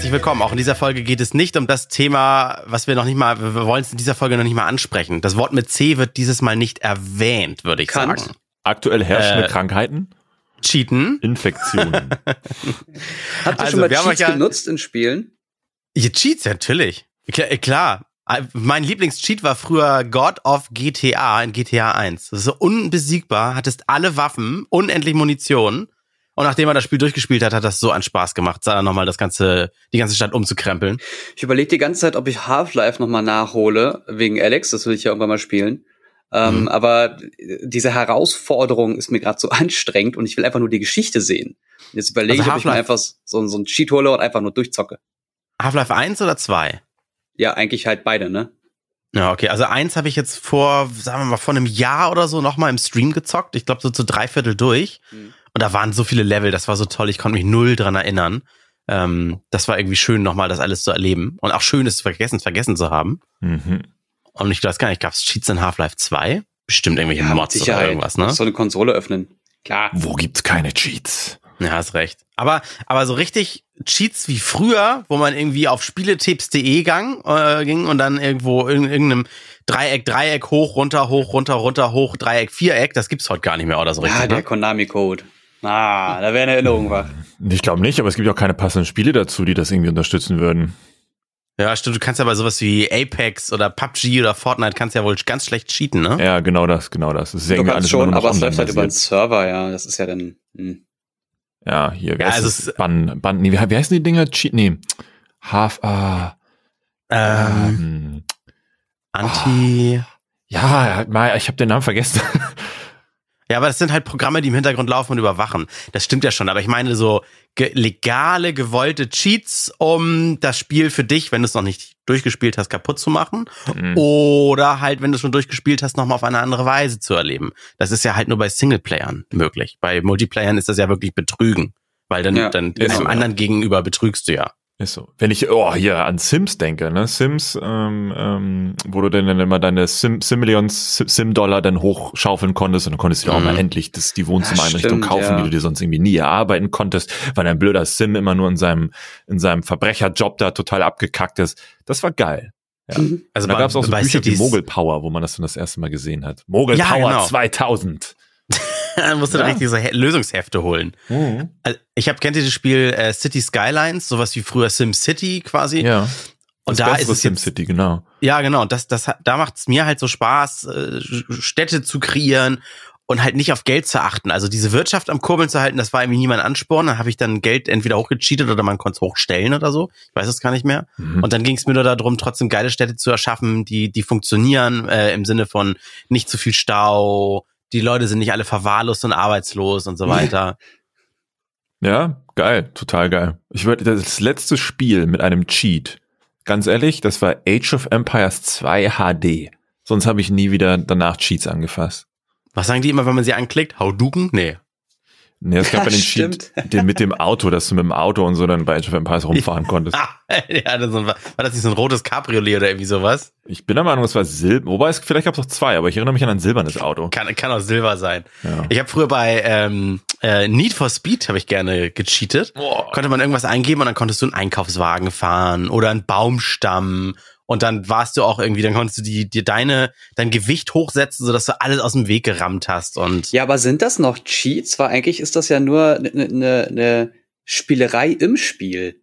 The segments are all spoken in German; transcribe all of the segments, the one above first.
herzlich willkommen. Auch in dieser Folge geht es nicht um das Thema, was wir noch nicht mal, wir wollen es in dieser Folge noch nicht mal ansprechen. Das Wort mit C wird dieses Mal nicht erwähnt, würde ich Kant. sagen. Aktuell herrschende Äh, Krankheiten, Cheaten. Infektionen. Habt ihr Also, schon mal Cheats ja- genutzt in Spielen? Ja, Cheats, natürlich. Klar, äh, klar. Äh, Mein Lieblingscheat war früher God of GTA in GTA 1. Das ist so unbesiegbar, hattest alle Waffen, unendlich Munition. Und nachdem er das Spiel durchgespielt hat, hat das so einen Spaß gemacht, da nochmal das ganze, die ganze Stadt umzukrempeln. Ich überlege die ganze Zeit, ob ich Half-Life nochmal nachhole, wegen Alex, das will ich ja irgendwann mal spielen. Ähm, Mhm. Aber diese Herausforderung ist mir gerade so anstrengend und ich will einfach nur die Geschichte sehen. Jetzt überlege Also ich, ob ich mir einfach so, so ein Cheat hole und einfach nur durchzocke. Half-Life 1 oder 2? Ja, eigentlich halt beide, ne? Ja, okay. Also eins habe ich jetzt vor, sagen wir mal, vor einem Jahr oder so nochmal im Stream gezockt. Ich glaube so zu dreiviertel durch. Mhm. Und da waren so viele Level, das war so toll, ich konnte mich null dran erinnern. Ähm, das war irgendwie schön, nochmal das alles zu erleben. Und auch schön, es vergessen, vergessen zu haben. mhm. Und ich weiß gar nicht, gab es Cheats in Half-Life 2? Bestimmt irgendwelche mit Mods oder irgendwas, ne? So eine Konsole öffnen. Klar. Wo gibt's keine Cheats? Ja, hast recht. Aber, aber so richtig Cheats wie früher, wo man irgendwie auf spieletipps.de gang, äh, ging und dann irgendwo in irgendeinem Dreieck, Dreieck, hoch, runter, hoch, runter, runter, hoch, Dreieck, Viereck, das gibt's heute gar nicht mehr, oder so Ja, richtig. der ne? Konami-Code. Ah, da wäre eine Erinnerung wach. Ich glaube nicht, aber es gibt auch keine passenden Spiele dazu, die das irgendwie unterstützen würden. Ja, stimmt, du kannst ja bei sowas wie Apex oder PUBG oder Fortnite kannst ja wohl ganz schlecht cheaten, ne? Ja, genau das, genau das. Das ist Du kannst schon, aber es läuft halt über den. Server, ja. Das ist ja dann. Hm. Ja, hier, wie Ja, heißt also das? es- Ban, Ban, nee, wie, wie heißen die Dinger? Cheat, nee. Half, ah, Ähm, ähm, Anti. ja, mal, ich habe den Namen vergessen. Ja, aber das sind halt Programme, die im Hintergrund laufen und überwachen. Das stimmt ja schon, aber ich meine so ge legale, gewollte Cheats, um das Spiel für dich, wenn du es noch nicht durchgespielt hast, kaputt zu machen. Mhm. Oder halt, wenn du es schon durchgespielt hast, nochmal auf eine andere Weise zu erleben. Das ist ja halt nur bei Singleplayern möglich. Bei Multiplayern ist das ja wirklich Betrügen. Weil dann, Ja, dann ist einem anderen gegenüber betrügst du ja. Ist so. Wenn ich oh, hier an Sims denke, ne? Sims, ähm, ähm, wo du dann immer deine Sim, Simillions, Sim- Sim-Dollar dann hochschaufeln konntest und dann konntest du dir auch Mhm. mal endlich das, die Wohnzimmereinrichtung Ja, kaufen, ja. die du dir sonst irgendwie nie erarbeiten konntest, weil ein blöder Sim immer nur in seinem, in seinem Verbrecherjob da total abgekackt ist. Das war geil. Ja. Mhm. Also da gab es auch so bei Bücher wie Mogel Power, wo man das dann das erste Mal gesehen hat. Mogel Ja, Power genau. 2000. dann musst du da Ja. richtig so He- Lösungshefte holen. Also ich habe kennt ihr das Spiel äh, City Skylines, sowas wie früher Sim City quasi. Ja. Und Das da ist es SimCity, genau. ja genau, das, das, da macht es mir halt so Spaß, äh, Städte zu kreieren und halt nicht auf Geld zu achten. Also diese Wirtschaft am Kurbeln zu halten, das war irgendwie nie mein Ansporn. Dann habe ich dann Geld entweder hochgecheatet oder man konnte es hochstellen oder so. Ich weiß es gar nicht mehr. Mhm. Und dann ging es mir nur darum, trotzdem geile Städte zu erschaffen, die, die funktionieren äh, im Sinne von nicht zu viel Stau, die Leute sind nicht alle verwahrlost und arbeitslos und so weiter. Ja, geil, total geil. Ich würde das letzte Spiel mit einem Cheat. Ganz ehrlich, das war Age of Empires 2 HD. Sonst habe ich nie wieder danach Cheats angefasst. Was sagen die immer, wenn man sie anklickt? Hauduken? Nee. Nee, es gab Ja, den Cheat den mit dem Auto, dass du mit dem Auto und so dann bei Age of Empires rumfahren konntest. Ja, das war, war das nicht so ein rotes Cabriolet oder irgendwie sowas? Ich bin der Meinung, es war Silber. Wobei es vielleicht gab es auch zwei, aber ich erinnere mich an ein silbernes Auto. Kann, kann auch Silber sein. Ja. Ich habe früher bei ähm, äh, Need for Speed habe ich gerne gecheatet. Boah. Konnte man irgendwas eingeben und dann konntest du einen Einkaufswagen fahren oder einen Baumstamm und dann warst du auch irgendwie, dann konntest du die, dir deine dein Gewicht hochsetzen, sodass du alles aus dem Weg gerammt hast und Ja, aber sind das noch Cheats? Weil eigentlich ist das ja nur eine ne, ne Spielerei im Spiel.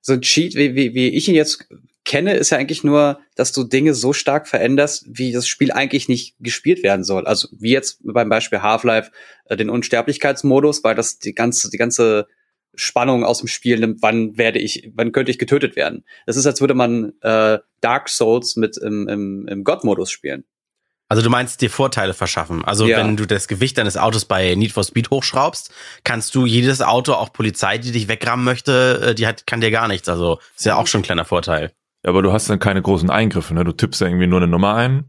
So ein Cheat, wie, wie, wie ich ihn jetzt kenne, ist ja eigentlich nur, dass du Dinge so stark veränderst, wie das Spiel eigentlich nicht gespielt werden soll. Also wie jetzt beim Beispiel Half-Life äh, den Unsterblichkeitsmodus, weil das die ganze, die ganze Spannung aus dem Spiel nimmt, wann werde ich, wann könnte ich getötet werden. Das ist, als würde man äh, Dark Souls mit im, im, im God-Modus spielen. Also du meinst dir Vorteile verschaffen. Also Ja. wenn du das Gewicht deines Autos bei Need for Speed hochschraubst, kannst du jedes Auto, auch Polizei, die dich wegrammen möchte, äh, die hat, kann dir gar nichts. Also ist ja auch schon ein kleiner Vorteil. Ja, aber du hast dann keine großen Eingriffe, ne? Du tippst ja irgendwie nur eine Nummer ein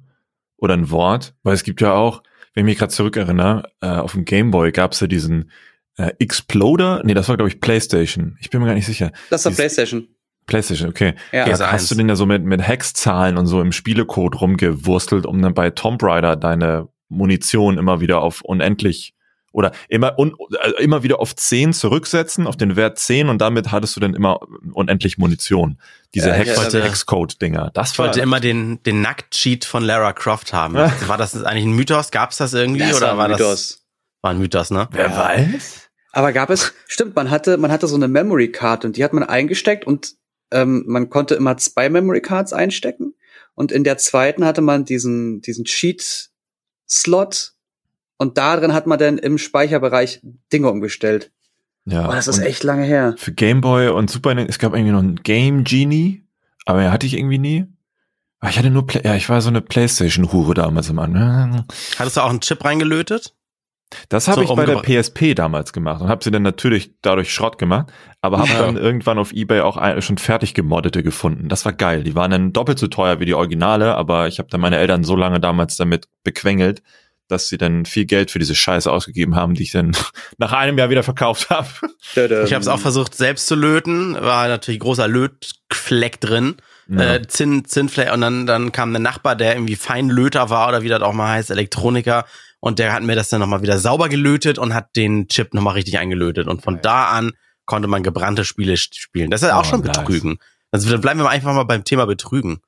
oder ein Wort, weil es gibt ja auch, wenn ich mich gerade zurückerinnere, äh, auf dem Gameboy gab es ja diesen äh, Exploder, nee, das war glaube ich PlayStation. Ich bin mir gar nicht sicher. Das Dieses- PlayStation. PlayStation, okay. Ja. Ja, PS1. hast du den ja so mit, mit Hexzahlen und so im Spielecode rumgewurstelt, um dann bei Tomb Raider deine Munition immer wieder auf unendlich Oder immer, un, also immer wieder auf 10 zurücksetzen, auf den Wert 10 und damit hattest du dann immer unendlich Munition. Diese Ja, ich Hex, wollte- Hexcode-Dinger. Das Ich wollte war, immer den, den Nackt-Cheat von Lara Croft haben. War das eigentlich ein Mythos? Gab's das irgendwie? Das oder war war ein das Mythos. war ein Mythos, ne? wer Ja. weiß? Aber gab es, stimmt, man hatte, man hatte so eine Memory Card und die hat man eingesteckt und ähm, man konnte immer zwei Memory Cards einstecken. Und in der zweiten hatte man diesen, diesen Cheat-Slot und da drin hat man dann im Speicherbereich Dinge umgestellt. Ja. Oh, das ist und echt lange her. Für Game Boy und Super Nintendo, es gab irgendwie noch einen Game Genie, aber den hatte ich irgendwie nie. Aber Ich hatte nur, Play ja, ich war so eine Playstation-Hure damals im An. Hattest du auch einen Chip reingelötet? Das habe So ich bei der PSP damals gemacht und habe sie dann natürlich dadurch Schrott gemacht, aber habe Ja. dann irgendwann auf Ebay auch ein, schon fertig gemoddete gefunden. Das war geil. Die waren dann doppelt so teuer wie die Originale, aber ich habe dann meine Eltern so lange damals damit bequengelt, dass sie dann viel Geld für diese Scheiße ausgegeben haben, die ich dann nach einem Jahr wieder verkauft habe. Ich habe es auch versucht selbst zu löten, war natürlich großer Lötfleck drin, Ja. äh, Zinn, Zinnfleck und dann, dann kam der Nachbar, der irgendwie Feinlöter war oder wie das auch mal heißt, Elektroniker und der hat mir das dann nochmal wieder sauber gelötet und hat den Chip nochmal richtig eingelötet und von Geil. da an konnte man gebrannte Spiele spielen. Das ist ja auch Oh, schon nice. Betrügen. Also dann bleiben wir einfach mal beim Thema Betrügen.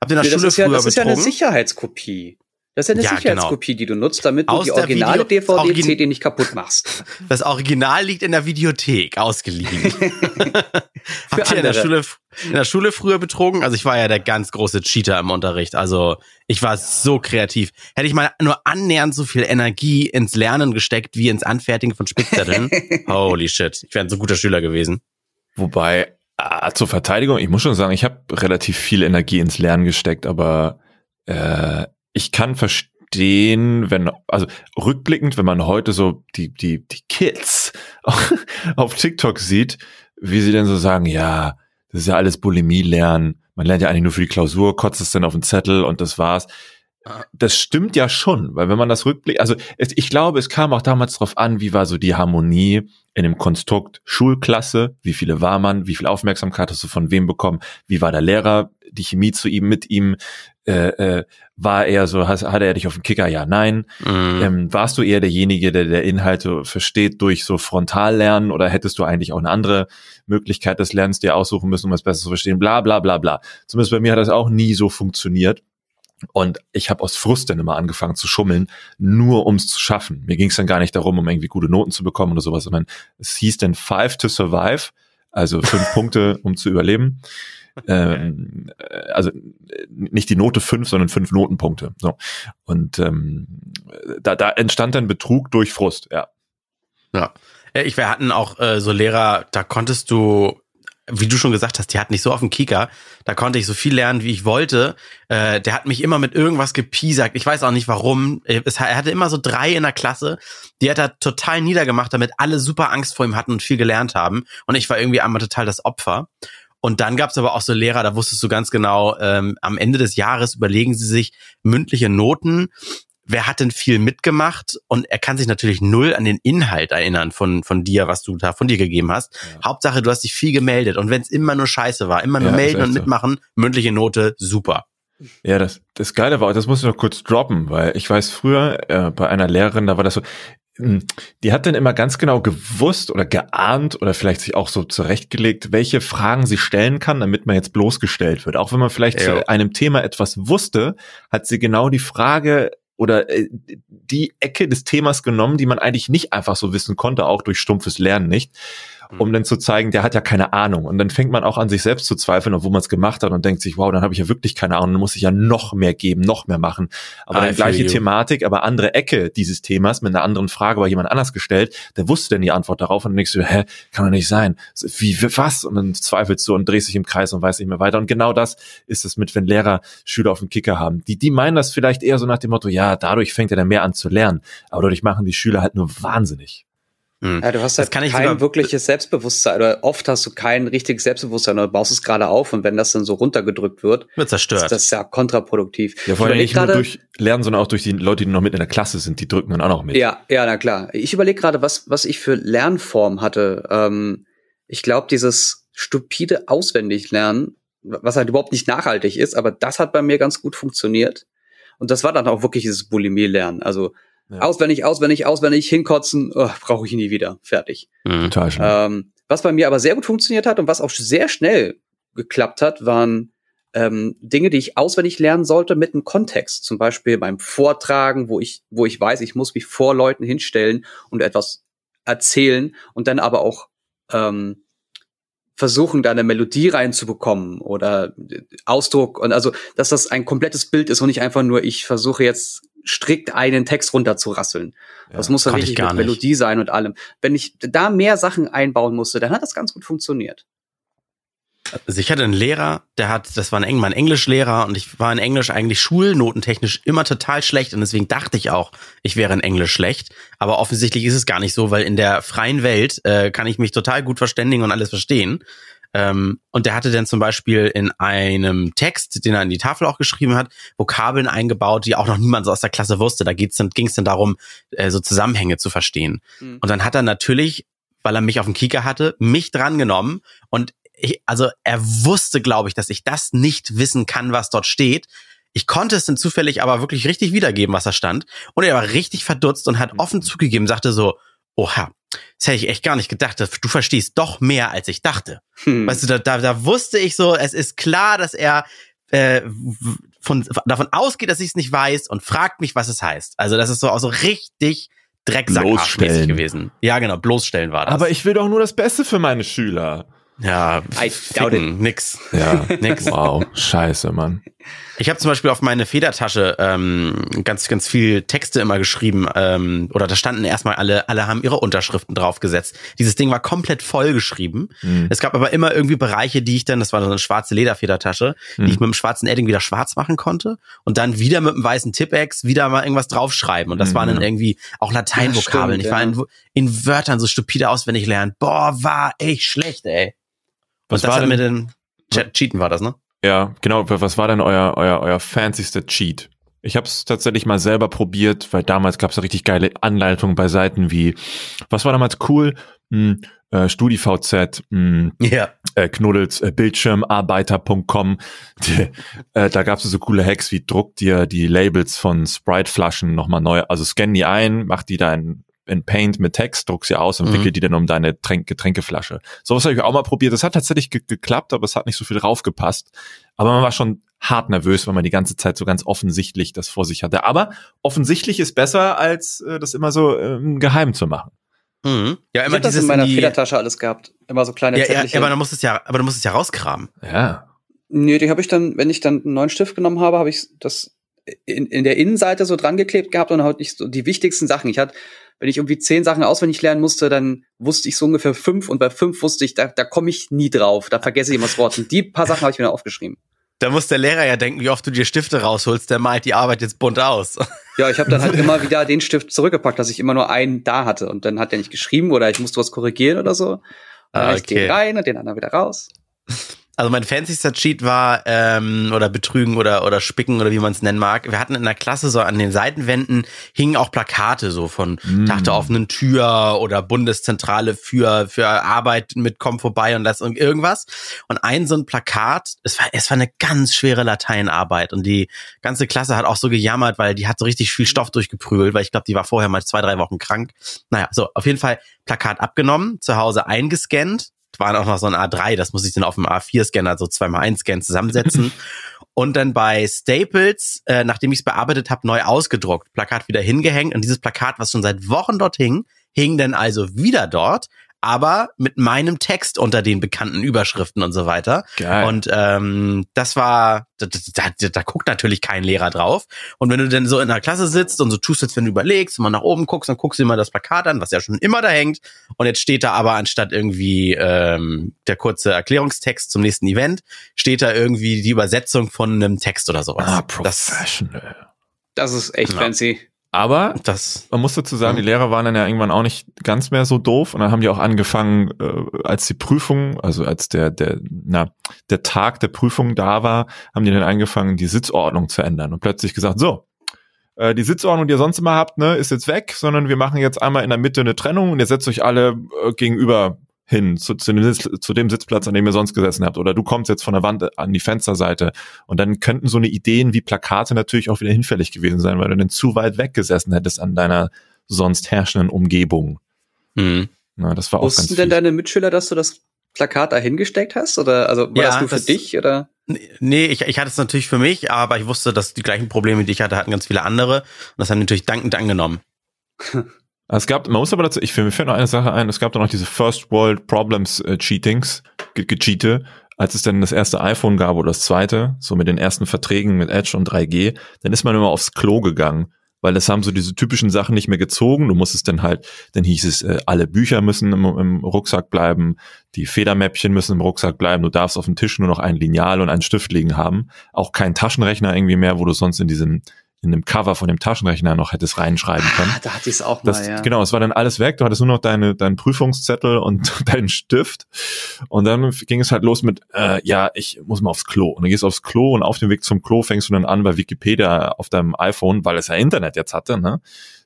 Habt ihr in der Nee, das Schule ist ja, früher das ist ja eine? Sicherheitskopie. Das ist ja eine Ja, genau. Sicherheitskopie, die du nutzt, damit du Aus die originale Video- DVD, Origin- CD nicht kaputt machst. Das Original liegt in der Videothek ausgeliehen. Habt ihr in der. Schule, in der Schule früher betrogen? Also ich war ja der ganz große Cheater im Unterricht. Also ich war so kreativ. Hätte ich mal nur annähernd so viel Energie ins Lernen gesteckt wie ins Anfertigen von Spickzetteln. Holy shit. Ich wäre ein so guter Schüler gewesen. Wobei, ah, zur Verteidigung, ich muss schon sagen, ich habe relativ viel Energie ins Lernen gesteckt, aber äh, ich kann verstehen, wenn, also rückblickend, wenn man heute so die, die, die Kids auf TikTok sieht, wie sie denn so sagen, ja, das ist ja alles Bulimie lernen, man lernt ja eigentlich nur für die Klausur, kotzt es dann auf den Zettel und das war's. Das stimmt ja schon, weil wenn man das rückblickt, also es, ich glaube, es kam auch damals drauf an, wie war so die Harmonie in dem Konstrukt Schulklasse, wie viele war man, wie viel Aufmerksamkeit hast du von wem bekommen, wie war der Lehrer, die Chemie zu ihm, mit ihm, äh, äh, war er so, has, hatte er dich auf den Kicker, ja, nein, Mhm. ähm, warst du eher derjenige, der der Inhalte versteht durch so Frontallernen oder hättest du eigentlich auch eine andere Möglichkeit des Lernens dir aussuchen müssen, um es besser zu verstehen, bla bla bla bla. Zumindest bei mir hat das auch nie so funktioniert. Und ich habe aus Frust dann immer angefangen zu schummeln, nur um es zu schaffen. Mir ging es dann gar nicht darum, um irgendwie gute Noten zu bekommen oder sowas, sondern es hieß dann Five to Survive, also fünf Punkte, um zu überleben. Ähm, äh, also äh, nicht die Note fünf, sondern fünf Notenpunkte. So. Und ähm, da, da entstand dann Betrug durch Frust, ja. Ja. Ja, Ich, wir hatten auch äh, so Lehrer, da konntest du, wie du schon gesagt hast, die hatten nicht so auf dem Kieker, da konnte ich so viel lernen, wie ich wollte. Äh, der hat mich immer mit irgendwas gepiesackt. Ich weiß auch nicht warum. Äh, Es, er hatte immer so drei in der Klasse, die hat er total niedergemacht, damit alle super Angst vor ihm hatten und viel gelernt haben. Und ich war irgendwie einmal total das Opfer. Und dann gab es aber auch so Lehrer, da wusstest du ganz genau, ähm, am Ende des Jahres überlegen sie sich mündliche Noten wer hat denn viel mitgemacht und er kann sich natürlich null an den Inhalt erinnern von, von dir, was du da von dir gegeben hast. Ja. Hauptsache, du hast dich viel gemeldet und wenn es immer nur Scheiße war, immer nur Ja, melden und so. mitmachen, mündliche Note, super. Ja, das, das Geile war, das muss ich noch kurz droppen, weil ich weiß früher äh, bei einer Lehrerin, da war das so, mh, die hat dann immer ganz genau gewusst oder geahnt oder vielleicht sich auch so zurechtgelegt, welche Fragen sie stellen kann, damit man jetzt bloßgestellt wird. Auch wenn man vielleicht Ja. zu einem Thema etwas wusste, hat sie genau die Frage oder äh, die Ecke des Themas genommen, die man eigentlich nicht einfach so wissen konnte, auch durch stumpfes Lernen nicht, um dann zu zeigen, der hat ja keine Ahnung. Und dann fängt man auch an, sich selbst zu zweifeln, obwohl man es gemacht hat und denkt sich, wow, dann habe ich ja wirklich keine Ahnung, dann muss ich ja noch mehr geben, noch mehr machen. Aber I dann gleiche you. Thematik, aber andere Ecke dieses Themas mit einer anderen Frage bei jemand anders gestellt, der wusste dann die Antwort darauf und dann denkst du, hä, kann doch nicht sein. Wie, wie, was? Und dann zweifelst du und drehst dich im Kreis und weißt nicht mehr weiter. Und genau das ist es mit, wenn Lehrer Schüler auf dem Kicker haben. Die, die meinen das vielleicht eher so nach dem Motto, ja, dadurch fängt er dann mehr an zu lernen. Aber dadurch machen die Schüler halt nur wahnsinnig. Hm. Ja, du hast Das halt kein sogar- wirkliches Selbstbewusstsein oder oft hast du kein richtiges Selbstbewusstsein oder baust es gerade auf und wenn das dann so runtergedrückt wird, Wird zerstört. ist das ja kontraproduktiv. Ja, vor allem Ich nicht nur durch Lernen, sondern auch durch die Leute, die noch mit in der Klasse sind, die drücken dann auch noch mit. Ja, ja, na klar. Ich überlege gerade, was, was ich für Lernform hatte. Ähm, ich glaube, dieses stupide Auswendiglernen, was halt überhaupt nicht nachhaltig ist, aber das hat bei mir ganz gut funktioniert. Und das war dann auch wirklich dieses Bulimie-Lernen. Also Ja. Auswendig, auswendig, auswendig, hinkotzen, oh, brauche ich nie wieder. Fertig. Mhm. Total schön. Ähm, was bei mir aber sehr gut funktioniert hat und was auch sehr schnell geklappt hat, waren ähm, Dinge, die ich auswendig lernen sollte mit einem Kontext. Zum Beispiel beim Vortragen, wo ich, wo ich weiß, ich muss mich vor Leuten hinstellen und etwas erzählen und dann aber auch ähm, versuchen, da eine Melodie reinzubekommen oder Ausdruck und also, dass das ein komplettes Bild ist und nicht einfach nur, ich versuche jetzt strikt einen Text runterzurasseln. Ja, das muss dann richtig mit Melodie sein und allem. Wenn ich da mehr Sachen einbauen musste, dann hat das ganz gut funktioniert. Also ich hatte einen Lehrer, der hat, das war ein, mein Englischlehrer und ich war in Englisch eigentlich schulnotentechnisch immer total schlecht und deswegen dachte ich auch, ich wäre in Englisch schlecht. Aber offensichtlich ist es gar nicht so, weil in der freien Welt äh, kann ich mich total gut verständigen und alles verstehen. Ähm, und der hatte dann zum Beispiel in einem Text, den er in die Tafel auch geschrieben hat, Vokabeln eingebaut, die auch noch niemand so aus der Klasse wusste. Da ging es dann darum, äh, so Zusammenhänge zu verstehen. Mhm. Und dann hat er natürlich weil er mich auf dem Kieker hatte, mich drangenommen und ich, also er wusste, glaube ich, dass ich das nicht wissen kann, was dort steht. Ich konnte es dann zufällig aber wirklich richtig wiedergeben, was da stand. Und er war richtig verdutzt und hat mhm. offen zugegeben, sagte so, oha, das hätte ich echt gar nicht gedacht. Du verstehst doch mehr, als ich dachte. Hm. Weißt du, da, da, da wusste ich so, es ist klar, dass er äh, von, davon ausgeht, dass ich es nicht weiß und fragt mich, was es heißt. Also das ist so auch so richtig Drecksackmäßig gewesen. Ja, genau, bloßstellen war das. Aber ich will doch nur das Beste für meine Schüler. Ja, I ficken, nix. Ja, nix. Wow, scheiße, Mann. Ich habe zum Beispiel auf meine Federtasche ähm, ganz, ganz viel Texte immer geschrieben. Ähm, oder da standen erstmal alle, alle haben ihre Unterschriften draufgesetzt. Dieses Ding war komplett voll geschrieben. Mhm. Es gab aber immer irgendwie Bereiche, die ich dann, das war so eine schwarze Lederfedertasche, mhm. die ich mit dem schwarzen Edding wieder schwarz machen konnte und dann wieder mit dem weißen Tippex wieder mal irgendwas draufschreiben. Und das mhm. waren dann irgendwie auch Lateinvokabeln. Ja, ich war in, in Wörtern so stupide auswendig lernen. Boah, war echt schlecht, ey. Was und das war denn, mit dem Cheaten war das, ne? Ja, genau. Was war denn euer, euer, euer fancyster Cheat? Ich habe es tatsächlich mal selber probiert, weil damals gab es richtig geile Anleitungen bei Seiten wie, was war damals cool? Hm, äh, StudiVZ, hm, ja. äh, Knuddels, äh, Bildschirmarbeiter.com. äh, da gab es so coole Hacks wie druck dir die Labels von Sprite-Flaschen nochmal neu, also scan die ein, mach die da in in Paint mit Text, druck sie aus und mhm. wickel die dann um deine Tränk Getränkeflasche. Sowas habe ich auch mal probiert. Das hat tatsächlich ge geklappt, aber es hat nicht so viel draufgepasst. Aber man war schon hart nervös, weil man die ganze Zeit so ganz offensichtlich das vor sich hatte. Aber offensichtlich ist besser, als äh, das immer so ähm, geheim zu machen. Mhm. Ja, immer ich das in meiner in Federtasche alles gehabt. Immer so kleine ja, ja, aber du musst es ja, aber du musst es ja rauskramen. Ja. Nee, die habe ich dann, wenn ich dann einen neuen Stift genommen habe, habe ich das in, in der Innenseite so dran geklebt gehabt und halt nicht so die wichtigsten Sachen. Ich hatte wenn ich irgendwie zehn Sachen auswendig lernen musste, dann wusste ich so ungefähr fünf und bei fünf wusste ich, da, da komme ich nie drauf, da vergesse ich immer das Wort. Und die paar Sachen habe ich mir aufgeschrieben. Da muss der Lehrer ja denken, wie oft du dir Stifte rausholst, der malt die Arbeit jetzt bunt aus. Ja, ich habe dann halt immer wieder den Stift zurückgepackt, dass ich immer nur einen da hatte. Und dann hat er nicht geschrieben oder ich musste was korrigieren oder so. Dann ah, okay. ich den rein und den anderen wieder raus. Also mein fancyster Cheat war, ähm, oder Betrügen oder, oder Spicken oder wie man es nennen mag. Wir hatten in der Klasse so an den Seitenwänden hingen auch Plakate so von mm. Tag der offenen Tür oder Bundeszentrale für, für Arbeit mit Komm vorbei und das und irgendwas. Und ein so ein Plakat, es war, es war eine ganz schwere Lateinarbeit und die ganze Klasse hat auch so gejammert, weil die hat so richtig viel Stoff durchgeprügelt, weil ich glaube, die war vorher mal zwei, drei Wochen krank. Naja, so, auf jeden Fall Plakat abgenommen, zu Hause eingescannt waren auch noch so ein A3, das muss ich dann auf dem A4-Scanner so zweimal einscannen zusammensetzen. und dann bei Staples, äh, nachdem ich es bearbeitet habe, neu ausgedruckt, Plakat wieder hingehängt. Und dieses Plakat, was schon seit Wochen dort hing, hing dann also wieder dort aber mit meinem Text unter den bekannten Überschriften und so weiter. Geil. Und ähm, das war, da, da, da, da guckt natürlich kein Lehrer drauf. Und wenn du dann so in der Klasse sitzt und so tust jetzt, wenn du überlegst, und mal nach oben guckst, dann guckst du immer das Plakat an, was ja schon immer da hängt. Und jetzt steht da aber anstatt irgendwie ähm, der kurze Erklärungstext zum nächsten Event, steht da irgendwie die Übersetzung von einem Text oder sowas. Ah, professional. Das, das ist echt ja. fancy. Aber das, man muss dazu sagen, die Lehrer waren dann ja irgendwann auch nicht ganz mehr so doof und dann haben die auch angefangen, äh, als die Prüfung, also als der der na der Tag der Prüfung da war, haben die dann angefangen, die Sitzordnung zu ändern und plötzlich gesagt, so äh, die Sitzordnung, die ihr sonst immer habt, ne, ist jetzt weg, sondern wir machen jetzt einmal in der Mitte eine Trennung und ihr setzt euch alle äh, gegenüber hin zu, zu, dem zu dem Sitzplatz, an dem ihr sonst gesessen habt. Oder du kommst jetzt von der Wand an die Fensterseite. Und dann könnten so eine Ideen wie Plakate natürlich auch wieder hinfällig gewesen sein, weil du dann zu weit weg gesessen hättest an deiner sonst herrschenden Umgebung. Mhm. Na, das war auch Wussten ganz denn fies. deine Mitschüler, dass du das Plakat da hingesteckt hast? Oder also war Ja, das nur für das- dich? Oder? Nee, ich, ich hatte es natürlich für mich, aber ich wusste, dass die gleichen Probleme, die ich hatte, hatten ganz viele andere. Und das haben die natürlich dankend angenommen. Es gab, man muss aber dazu, ich mir fällt noch eine Sache ein, es gab dann noch diese First World Problems äh, Cheatings, ge Gecheate, als es dann das erste iPhone gab oder das zweite, so mit den ersten Verträgen mit Edge und 3G, dann ist man immer aufs Klo gegangen, weil es haben so diese typischen Sachen nicht mehr gezogen. Du musstest dann halt, dann hieß es, äh, alle Bücher müssen im, im Rucksack bleiben, die Federmäppchen müssen im Rucksack bleiben, du darfst auf dem Tisch nur noch ein Lineal und einen Stift liegen haben, auch kein Taschenrechner irgendwie mehr, wo du sonst in diesem in dem Cover von dem Taschenrechner noch hättest reinschreiben können. Ah, da hatte ich es auch Das, mal, ja. Genau, es war dann alles weg. Du hattest nur noch deine, deinen Prüfungszettel und deinen Stift. Und dann ging es halt los mit, äh, ja, ich muss mal aufs Klo. Und dann gehst du aufs Klo und auf dem Weg zum Klo fängst du dann an, bei Wikipedia auf deinem iPhone, weil es ja Internet jetzt hatte, ne,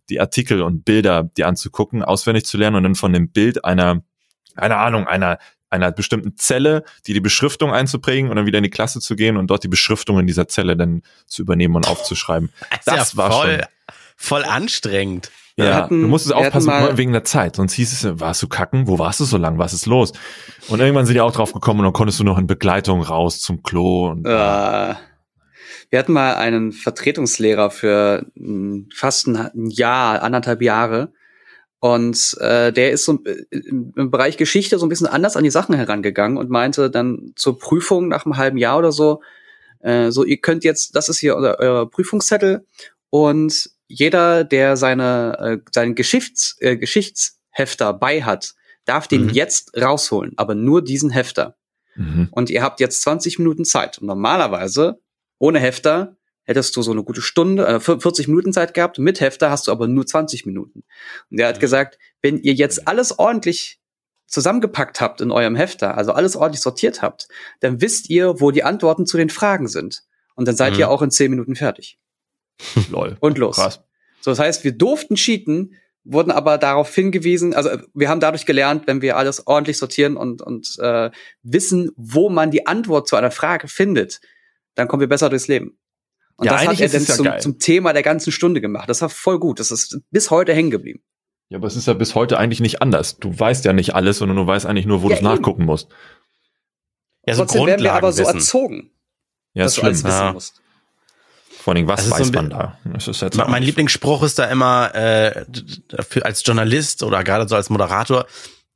die Artikel und Bilder, die anzugucken, auswendig zu lernen und dann von dem Bild einer, keine Ahnung, einer einer bestimmten Zelle, die die Beschriftung einzuprägen und dann wieder in die Klasse zu gehen und dort die Beschriftung in dieser Zelle dann zu übernehmen und aufzuschreiben. Das, Das war voll, schon- voll anstrengend. Wir Ja, hatten- du musstest aufpassen mal- wegen der Zeit, sonst hieß es, warst du kacken? Wo warst du so lang? Was ist los? Und irgendwann sind die auch drauf gekommen und dann konntest du noch in Begleitung raus zum Klo. Und, Äh, wir hatten mal einen Vertretungslehrer für mh, fast ein, ein Jahr, anderthalb Jahre. Und äh, der ist so äh, im, im Bereich Geschichte so ein bisschen anders an die Sachen herangegangen und meinte dann zur Prüfung nach einem halben Jahr oder so, äh, so ihr könnt jetzt, das ist hier euer, euer Prüfungszettel und jeder, der seine äh, seinen Geschichts, äh, Geschichtshefter bei hat, darf den Mhm. jetzt rausholen, aber nur diesen Hefter mhm. und ihr habt jetzt 20 Minuten Zeit. Und normalerweise, ohne Hefter, hättest du so eine gute Stunde, äh, 40 Minuten Zeit gehabt. Mit Hefter hast du aber nur 20 Minuten. Und er hat gesagt, wenn ihr jetzt alles ordentlich zusammengepackt habt in eurem Hefter, also alles ordentlich sortiert habt, dann wisst ihr, wo die Antworten zu den Fragen sind. Und dann seid Mhm. ihr auch in 10 Minuten fertig. Lol. Und los. Krass. So, das heißt, wir durften cheaten, wurden aber darauf hingewiesen, also äh, wir haben dadurch gelernt, wenn wir alles ordentlich sortieren und, und äh, wissen, wo man die Antwort zu einer Frage findet, dann kommen wir besser durchs Leben. Und Ja, das hat eigentlich er ist dann es ja zum, geil. zum Thema der ganzen Stunde gemacht. Das war voll gut. Das ist bis heute hängen geblieben. Ja, aber es ist ja bis heute eigentlich nicht anders. Du weißt ja nicht alles, sondern du weißt eigentlich nur, wo Ja, du es nachgucken musst. Ja, so Trotzdem werden wir aber so erzogen, Ja, dass ist du alles schlimm. wissen Ja. musst. Vor allem, was Das ist so weiß ein man da? Mein Lieblingsspruch ist da immer, äh, für, als Journalist oder gerade so als Moderator,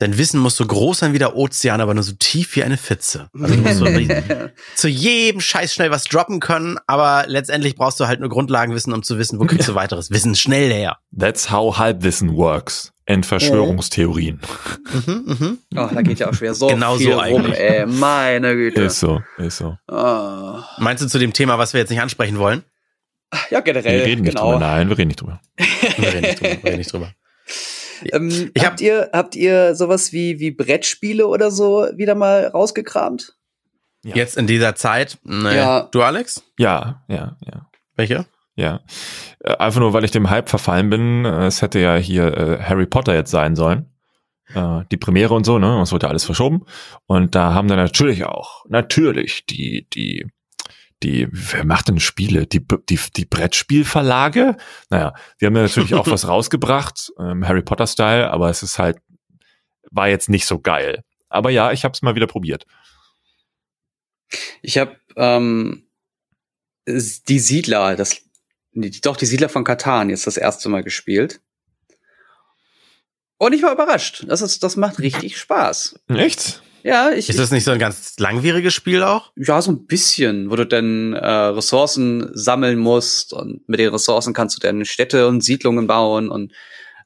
dein Wissen muss so groß sein wie der Ozean, aber nur so tief wie eine Pfütze. Also du musst so zu jedem Scheiß schnell was droppen können, aber letztendlich brauchst du halt nur Grundlagenwissen, um zu wissen, wo kriegst du weiteres Wissen schnell her. That's how Halbwissen works. In Verschwörungstheorien. Mhm, mhm. Oh, da geht ja auch schwer so Genau viel so rum, eigentlich. ey. Meine Güte. Ist so, ist so. Ah. Meinst du zu dem Thema, was wir jetzt nicht ansprechen wollen? Ja, generell. Wir reden nicht genau. drüber. Nein, wir reden nicht drüber. Wir reden nicht drüber. Wir reden nicht drüber. Ähm, Ich hab- habt ihr habt ihr sowas wie wie Brettspiele oder so wieder mal rausgekramt? Ja. Jetzt in dieser Zeit, nee. Ja. du Alex? Ja, ja, ja. Welche? Ja. Äh, Einfach nur, weil ich dem Hype verfallen bin. Äh, Es hätte ja hier äh, Harry Potter jetzt sein sollen. Äh, Die Premiere und so, ne? Es wurde alles verschoben. Und da haben dann natürlich auch, natürlich, die, die, die, wer macht denn Spiele? Die, die, die Brettspielverlage? Naja, die haben dann natürlich auch was rausgebracht, ähm, Harry Potter-Style, aber es ist halt, war jetzt nicht so geil. Aber ja, ich habe es mal wieder probiert. Ich habe ähm, die Siedler, das die- doch die Siedler von Katan jetzt das erste Mal gespielt. Und ich war überrascht. Das ist das macht richtig Spaß. Echt? Ja, ich, Ist das nicht so ein ganz langwieriges Spiel auch? Ja, so ein bisschen, wo du dann äh, Ressourcen sammeln musst und mit den Ressourcen kannst du dann Städte und Siedlungen bauen und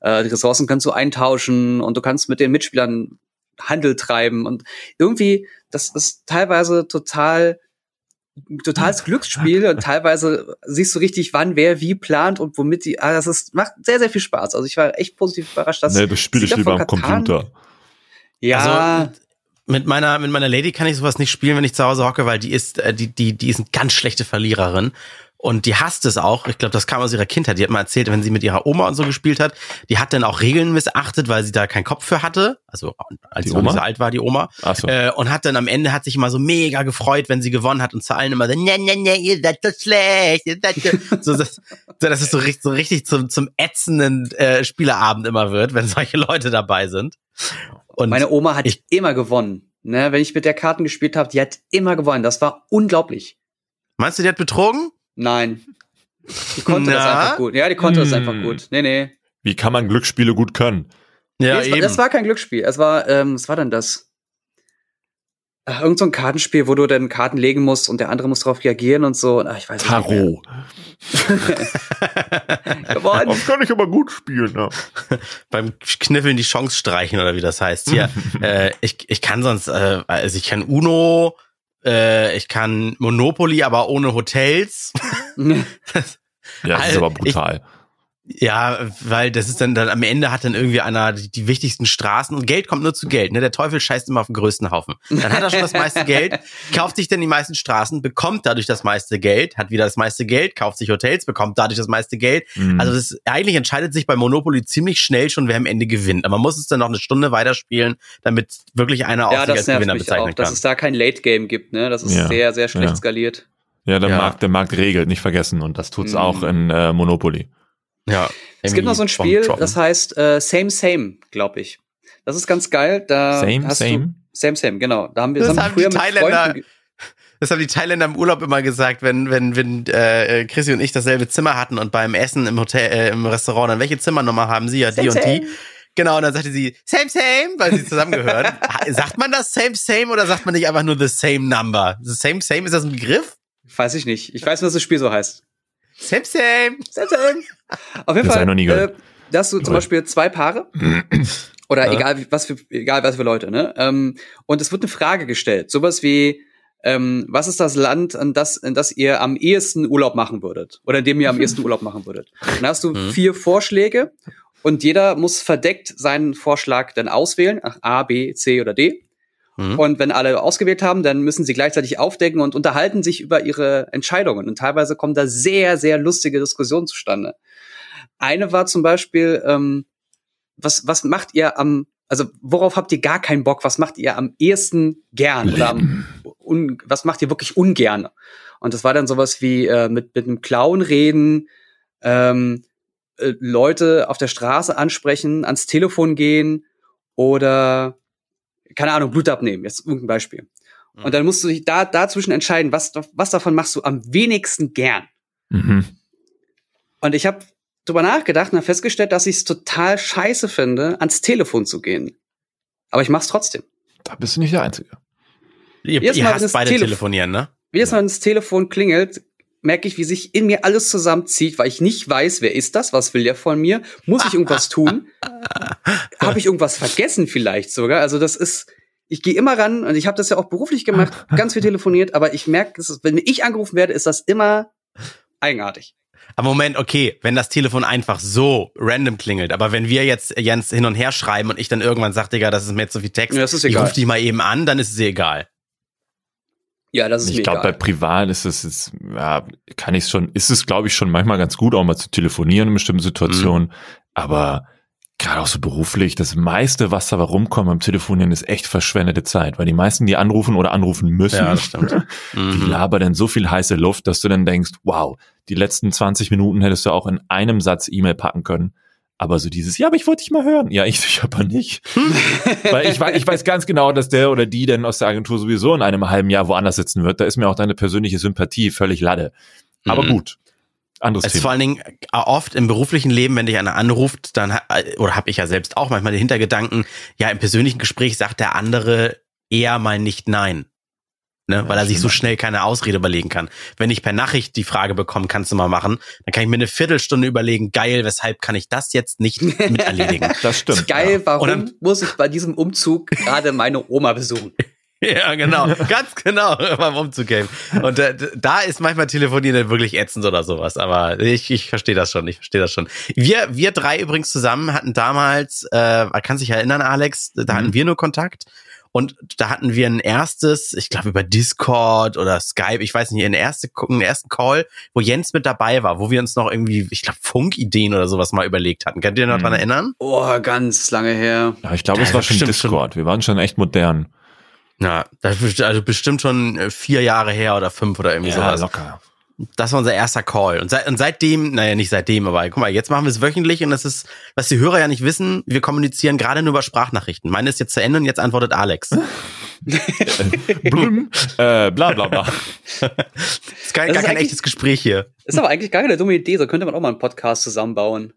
äh, die Ressourcen kannst du eintauschen und du kannst mit den Mitspielern Handel treiben und irgendwie, das ist teilweise total totales Glücksspiel und teilweise siehst du richtig, wann wer wie plant und womit die, ah, das ist, macht sehr, sehr viel Spaß. Also ich war echt positiv überrascht, dass nee, das spiele ich lieber von am Computer. Ja, Also, mit meiner, mit meiner Lady kann ich sowas nicht spielen, wenn ich zu Hause hocke, weil die ist, äh, die, die, die ist eine ganz schlechte Verliererin. Und die hasst es auch. Ich glaube, das kam aus ihrer Kindheit. Die hat mal erzählt, wenn sie mit ihrer Oma und so gespielt hat, die hat dann auch Regeln missachtet, weil sie da keinen Kopf für hatte. Also als Die sie Oma? so alt war, die Oma. Ach so. Äh, und hat dann am Ende hat sich immer so mega gefreut, wenn sie gewonnen hat und zu allen immer so, ne, ne, ne, ihr seid so schlecht, ihr seid so, so, das, so, dass es so richtig, so richtig zum, zum ätzenden äh, Spieleabend immer wird, wenn solche Leute dabei sind. Und Meine Oma hat ich- immer gewonnen. Ne, wenn ich mit der Karten gespielt habe, die hat immer gewonnen. Das war unglaublich. meinst du, die hat betrogen? Nein. Die konnte das Na? einfach gut. Ja, die konnte das Hm. einfach gut. Nee, nee. Wie kann man Glücksspiele gut können? Ja, nee, es, war, es war kein Glücksspiel. Es war, ähm, was war denn das? Ach, irgend so ein Kartenspiel, wo du dann Karten legen musst und der andere muss darauf reagieren und so. Ach, ich weiß. Tarot. Gewonnen. Das kann ich aber gut spielen. Ja. beim Kniffeln die Chance streichen oder wie das heißt. Hier, äh, ich, ich kann sonst, äh, also ich kann Uno, äh, ich kann Monopoly, aber ohne Hotels. Ja, das ist Alter, aber brutal. Ja, weil das ist dann, dann am Ende hat dann irgendwie einer die, die wichtigsten Straßen und Geld kommt nur zu Geld. Ne? Der Teufel scheißt immer auf den größten Haufen. Dann hat er schon das meiste Geld, kauft sich dann die meisten Straßen, bekommt dadurch das meiste Geld, hat wieder das meiste Geld, kauft sich Hotels, bekommt dadurch das meiste Geld. Mhm. Also das eigentlich entscheidet sich bei Monopoly ziemlich schnell schon, wer am Ende gewinnt. Aber man muss es dann noch eine Stunde weiterspielen, damit wirklich einer auch Ja, sich das als nervt Gewinner mich bezeichnen auch, dass kann. es da kein Late Game gibt. Ne, das ist Ja. sehr, sehr schlecht Ja. skaliert. ja, der, ja. Markt, der Markt regelt, nicht vergessen. Und das tut's Mhm. auch in äh, Monopoly. Ja, Es gibt noch so ein Spiel, das heißt äh, Same Same, glaube ich. Das ist ganz geil. Da Same, hast same? Du, same Same, genau. Da haben wir, Das haben früher die mit Thailänder- Freunden Das haben die Thailänder im Urlaub immer gesagt, wenn, wenn, wenn äh, Chrissy und ich dasselbe Zimmer hatten und beim Essen im Hotel, äh, im Restaurant, dann welche Zimmernummer haben sie? Ja, die Same, und die. same. Genau, und dann sagte sie, same, same, weil sie zusammengehören. Sagt man das same, same oder sagt man nicht einfach nur the same number? The same, same, ist das ein Begriff? Weiß ich nicht. Ich weiß nur, dass das Spiel so heißt. Same, same. Same Same. Auf jeden Das Fall. noch nie gehört. Äh, da hast du zum. Beispiel zwei Paare. Oder Ja. egal was für egal was für Leute, ne? Ähm, und es wird eine Frage gestellt, sowas wie ähm, was ist das Land, an das, in das ihr am ehesten Urlaub machen würdet? Oder in dem ihr am ehesten Urlaub machen würdet? Und da hast du Mhm. vier Vorschläge und jeder muss verdeckt seinen Vorschlag dann auswählen, ach, A, B, C oder D. Mhm. Und wenn alle ausgewählt haben, dann müssen sie gleichzeitig aufdecken und unterhalten sich über ihre Entscheidungen. Und teilweise kommen da sehr, sehr lustige Diskussionen zustande. Eine war zum Beispiel, ähm, was, was macht ihr am, also worauf habt ihr gar keinen Bock? Was macht ihr am ehesten gern? Oder am, un, was macht ihr wirklich ungern? Und das war dann sowas wie äh, mit, mit einem Clown reden, ähm, äh, Leute auf der Straße ansprechen, ans Telefon gehen oder keine Ahnung, Blut abnehmen, jetzt irgendein Beispiel. Mhm. Und dann musst du dich da dazwischen entscheiden, was, was davon machst du am wenigsten gern. Mhm. Und ich habe drüber nachgedacht und habe festgestellt, dass ich es total scheiße finde, ans Telefon zu gehen. Aber ich mach's trotzdem. Da bist du nicht der Einzige. Ihr, ihr hasst beide Telef- telefonieren, ne? Jedes Mal, wenn das Telefon klingelt, merke ich, wie sich in mir alles zusammenzieht, weil ich nicht weiß, wer ist das, was will der von mir, muss ich irgendwas tun, habe ich irgendwas vergessen vielleicht sogar. Also das ist, ich gehe immer ran und ich habe das ja auch beruflich gemacht, ganz viel telefoniert, aber ich merke, wenn ich angerufen werde, ist das immer eigenartig. Aber Moment, okay, wenn das Telefon einfach so random klingelt, aber wenn wir jetzt Jens hin und her schreiben und ich dann irgendwann sage, Digga, das ist mir jetzt so viel Text, Ja, ich egal. ruf dich mal eben an, dann ist es dir egal. Ja, das ist Ich glaube, bei privat ist es jetzt, ja, kann ich schon, ist es, glaube ich, schon manchmal ganz gut, auch mal zu telefonieren in bestimmten Situationen. Aber gerade auch so beruflich, das meiste, was dabei rumkommt beim Telefonieren, ist echt verschwendete Zeit, weil die meisten, die anrufen oder anrufen müssen, Ja, die Mhm. labern dann so viel heiße Luft, dass du dann denkst, wow, die letzten 20 Minuten hättest du auch in einem Satz E-Mail packen können. Aber so dieses, ja, aber ich wollte dich mal hören. Ja, ich, ich aber nicht. Weil ich, weiß- ich weiß ganz genau, dass der oder die denn aus der Agentur sowieso in einem halben Jahr woanders sitzen wird. Da ist mir auch deine persönliche Sympathie völlig lade. Aber Mhm. gut. Anderes Es ist vor Thema. allen Dingen äh, oft im beruflichen Leben, wenn dich einer anruft, dann äh, oder habe ich ja selbst auch manchmal den Hintergedanken, ja, im persönlichen Gespräch sagt der andere eher mal nicht nein. Ne, Ja, weil er sich so schnell keine Ausrede überlegen kann. Wenn ich per Nachricht die Frage bekomme, kannst du mal machen, dann kann ich mir eine Viertelstunde überlegen, geil, weshalb kann ich das jetzt nicht mit erledigen? Das stimmt. Geil, warum Und dann- muss ich bei diesem Umzug gerade meine Oma besuchen? Ja, genau, ganz genau beim Umzug game. Und äh, da ist manchmal Telefonieren dann wirklich ätzend oder sowas. Aber ich, ich verstehe das schon, ich verstehe das schon. Wir, wir drei übrigens zusammen hatten damals, äh, kannst dich erinnern, Alex, da hatten Mhm. wir nur Kontakt. Und da hatten wir ein erstes, ich glaube über Discord oder Skype, ich weiß nicht, einen, erste, einen ersten Call, wo Jens mit dabei war, wo wir uns noch irgendwie, ich glaube, Funkideen oder sowas mal überlegt hatten. Könnt ihr noch Mhm. dran erinnern? Oh, ganz lange her. Ja, ich glaube, Ja, es war schon Discord. Wir waren schon echt modern. Ja, das ist also bestimmt schon äh, vier Jahre her oder fünf oder irgendwie sowas. locker. Das war unser erster Call. Und, seit, und seitdem, naja, nicht seitdem, aber guck mal, jetzt machen wir es wöchentlich und das ist, was die Hörer ja nicht wissen, wir kommunizieren gerade nur über Sprachnachrichten. Meine ist jetzt zu Ende und jetzt antwortet Alex. Blum, äh, bla bla bla. Das ist gar, gar ist kein echtes Gespräch hier. Ist aber eigentlich gar keine dumme Idee. So könnte man auch mal einen Podcast zusammenbauen.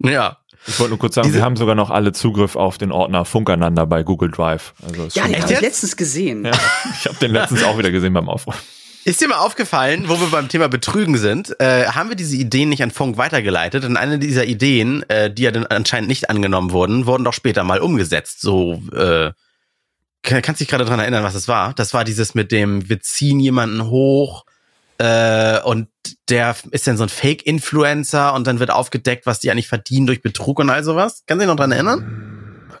Ja. Ich wollte nur kurz sagen, Diese- wir haben sogar noch alle Zugriff auf den Ordner Funkeinander bei Google Drive. Also Ja, den habe ich letztens gesehen. ja. Ich habe den letztens auch wieder gesehen beim Aufräumen. Ist dir mal aufgefallen, wo wir beim Thema Betrügen sind, äh, haben wir diese Ideen nicht an Funk weitergeleitet? Und eine dieser Ideen, äh, die ja dann anscheinend nicht angenommen wurden, wurden doch später mal umgesetzt. So, äh, kann, kannst dich gerade dran erinnern, was es war? Das war dieses mit dem, wir ziehen jemanden hoch äh, und der ist dann so ein Fake-Influencer und dann wird aufgedeckt, was die eigentlich verdienen durch Betrug und all sowas. Kannst du dich noch dran erinnern?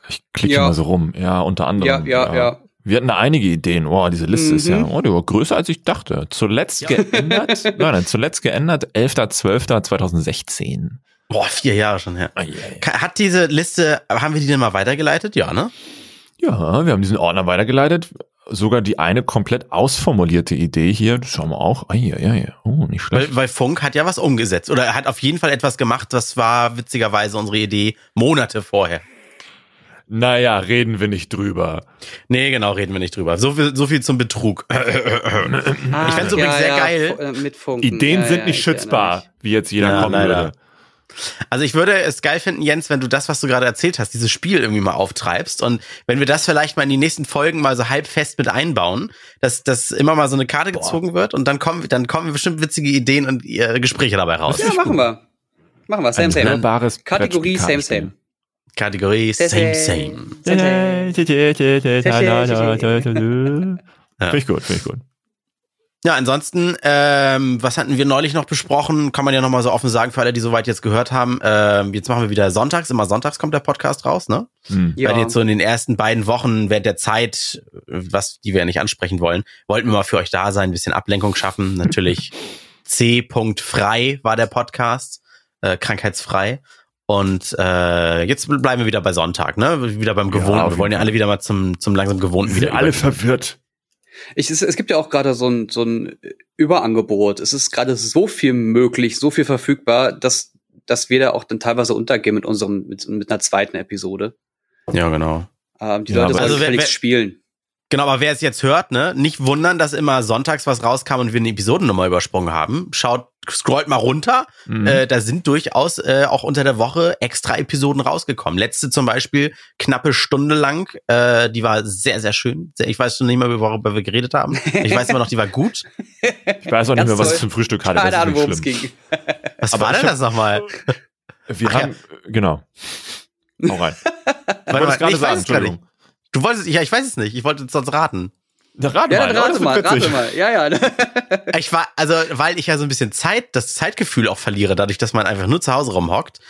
Ich klicke Ja. mal so rum. Ja, unter Ja, anderem. ja, ja. Wir hatten da einige Ideen. Oh, diese Liste ist ja Mhm. oh, die war größer als ich dachte. Zuletzt geändert, nein, nein, zuletzt geändert 11.12.2016. Boah, vier Jahre schon her. Ei. Ka- Hat diese Liste, haben wir die denn mal weitergeleitet? Ja, ne? Ja, wir haben diesen Ordner weitergeleitet. Sogar die eine komplett ausformulierte Idee hier, das schauen wir auch. Ah, ja, ja, ja. Oh, nicht schlecht. Weil, weil Funk hat ja was umgesetzt. Oder er hat auf jeden Fall etwas gemacht, das war witzigerweise unsere Idee Monate vorher. Naja, reden wir nicht drüber. Nee, genau, reden wir nicht drüber. So viel, so viel zum Betrug. Ah, Ich fänd's übrigens sehr geil. fu- äh, Mit Funken. Ideen Ja, sind ja, nicht schützbar, wie jetzt jeder Ja, kommen leider. würde. Also ich würde es geil finden, Jens, wenn du das, was du gerade erzählt hast, dieses Spiel irgendwie mal auftreibst und wenn wir das vielleicht mal in die nächsten Folgen mal so halb fest mit einbauen, dass, dass immer mal so eine Karte gezogen wird und dann kommen, dann kommen bestimmt witzige Ideen und äh, Gespräche dabei raus. Ja, machen wir. Machen wir. Same, Ein same. Kategorie Same, same. Kategorie Same, Same. Finde ich gut, finde ich gut. Ja, ansonsten, ähm, was hatten wir neulich noch besprochen? Kann man ja noch mal so offen sagen für alle, die soweit jetzt gehört haben. Ähm, jetzt machen wir wieder sonntags. Immer sonntags kommt der Podcast raus, ne? Hm. Ja. Weil jetzt so in den ersten beiden Wochen während der Zeit, was die wir ja nicht ansprechen wollen, wollten wir mal für euch da sein, ein bisschen Ablenkung schaffen. Natürlich C. frei war der Podcast, äh, krankheitsfrei. Und äh, jetzt bleiben wir wieder bei Sonntag, ne? Wieder beim Ja, Gewohnten. auf wir wollen ja alle wieder mal zum, zum langsam Gewohnten Wir wieder sind alle übergehen. verwirrt. Ich, es, es gibt ja auch gerade so ein, so ein Überangebot. Es ist gerade so viel möglich, so viel verfügbar, dass, dass wir da auch dann teilweise untergehen mit unserem, mit, mit einer zweiten Episode. Ja, genau. Ähm, die Ja, Leute sollen Also wer- spielen. Genau, aber wer es jetzt hört, ne, nicht wundern, dass immer sonntags was rauskam und wir eine Episodennummer übersprungen haben. Schaut, scrollt mal runter. Mhm. Äh, da sind durchaus äh, auch unter der Woche extra Episoden rausgekommen. Letzte zum Beispiel knappe Stunde lang. Äh, die war sehr, sehr schön. Sehr, ich weiß schon nicht mehr, worüber wir geredet haben. Ich weiß immer noch, die war gut. ich weiß auch nicht mehr, was ich zum Frühstück hatte. Keine Ahnung, worum es ging. Was Aber war denn das nochmal? Wir Ach ja. haben, genau. Hau rein. Warte mal, gerade ich weiß sagen, es gar nicht. Du wolltest, ja, ich weiß es nicht. Ich wollte es sonst raten. Rate Ja, mal, rate mal, rate mal. Ja, ja. Ich war, also, weil ich ja so ein bisschen Zeit, das Zeitgefühl auch verliere, dadurch, dass man einfach nur zu Hause rumhockt.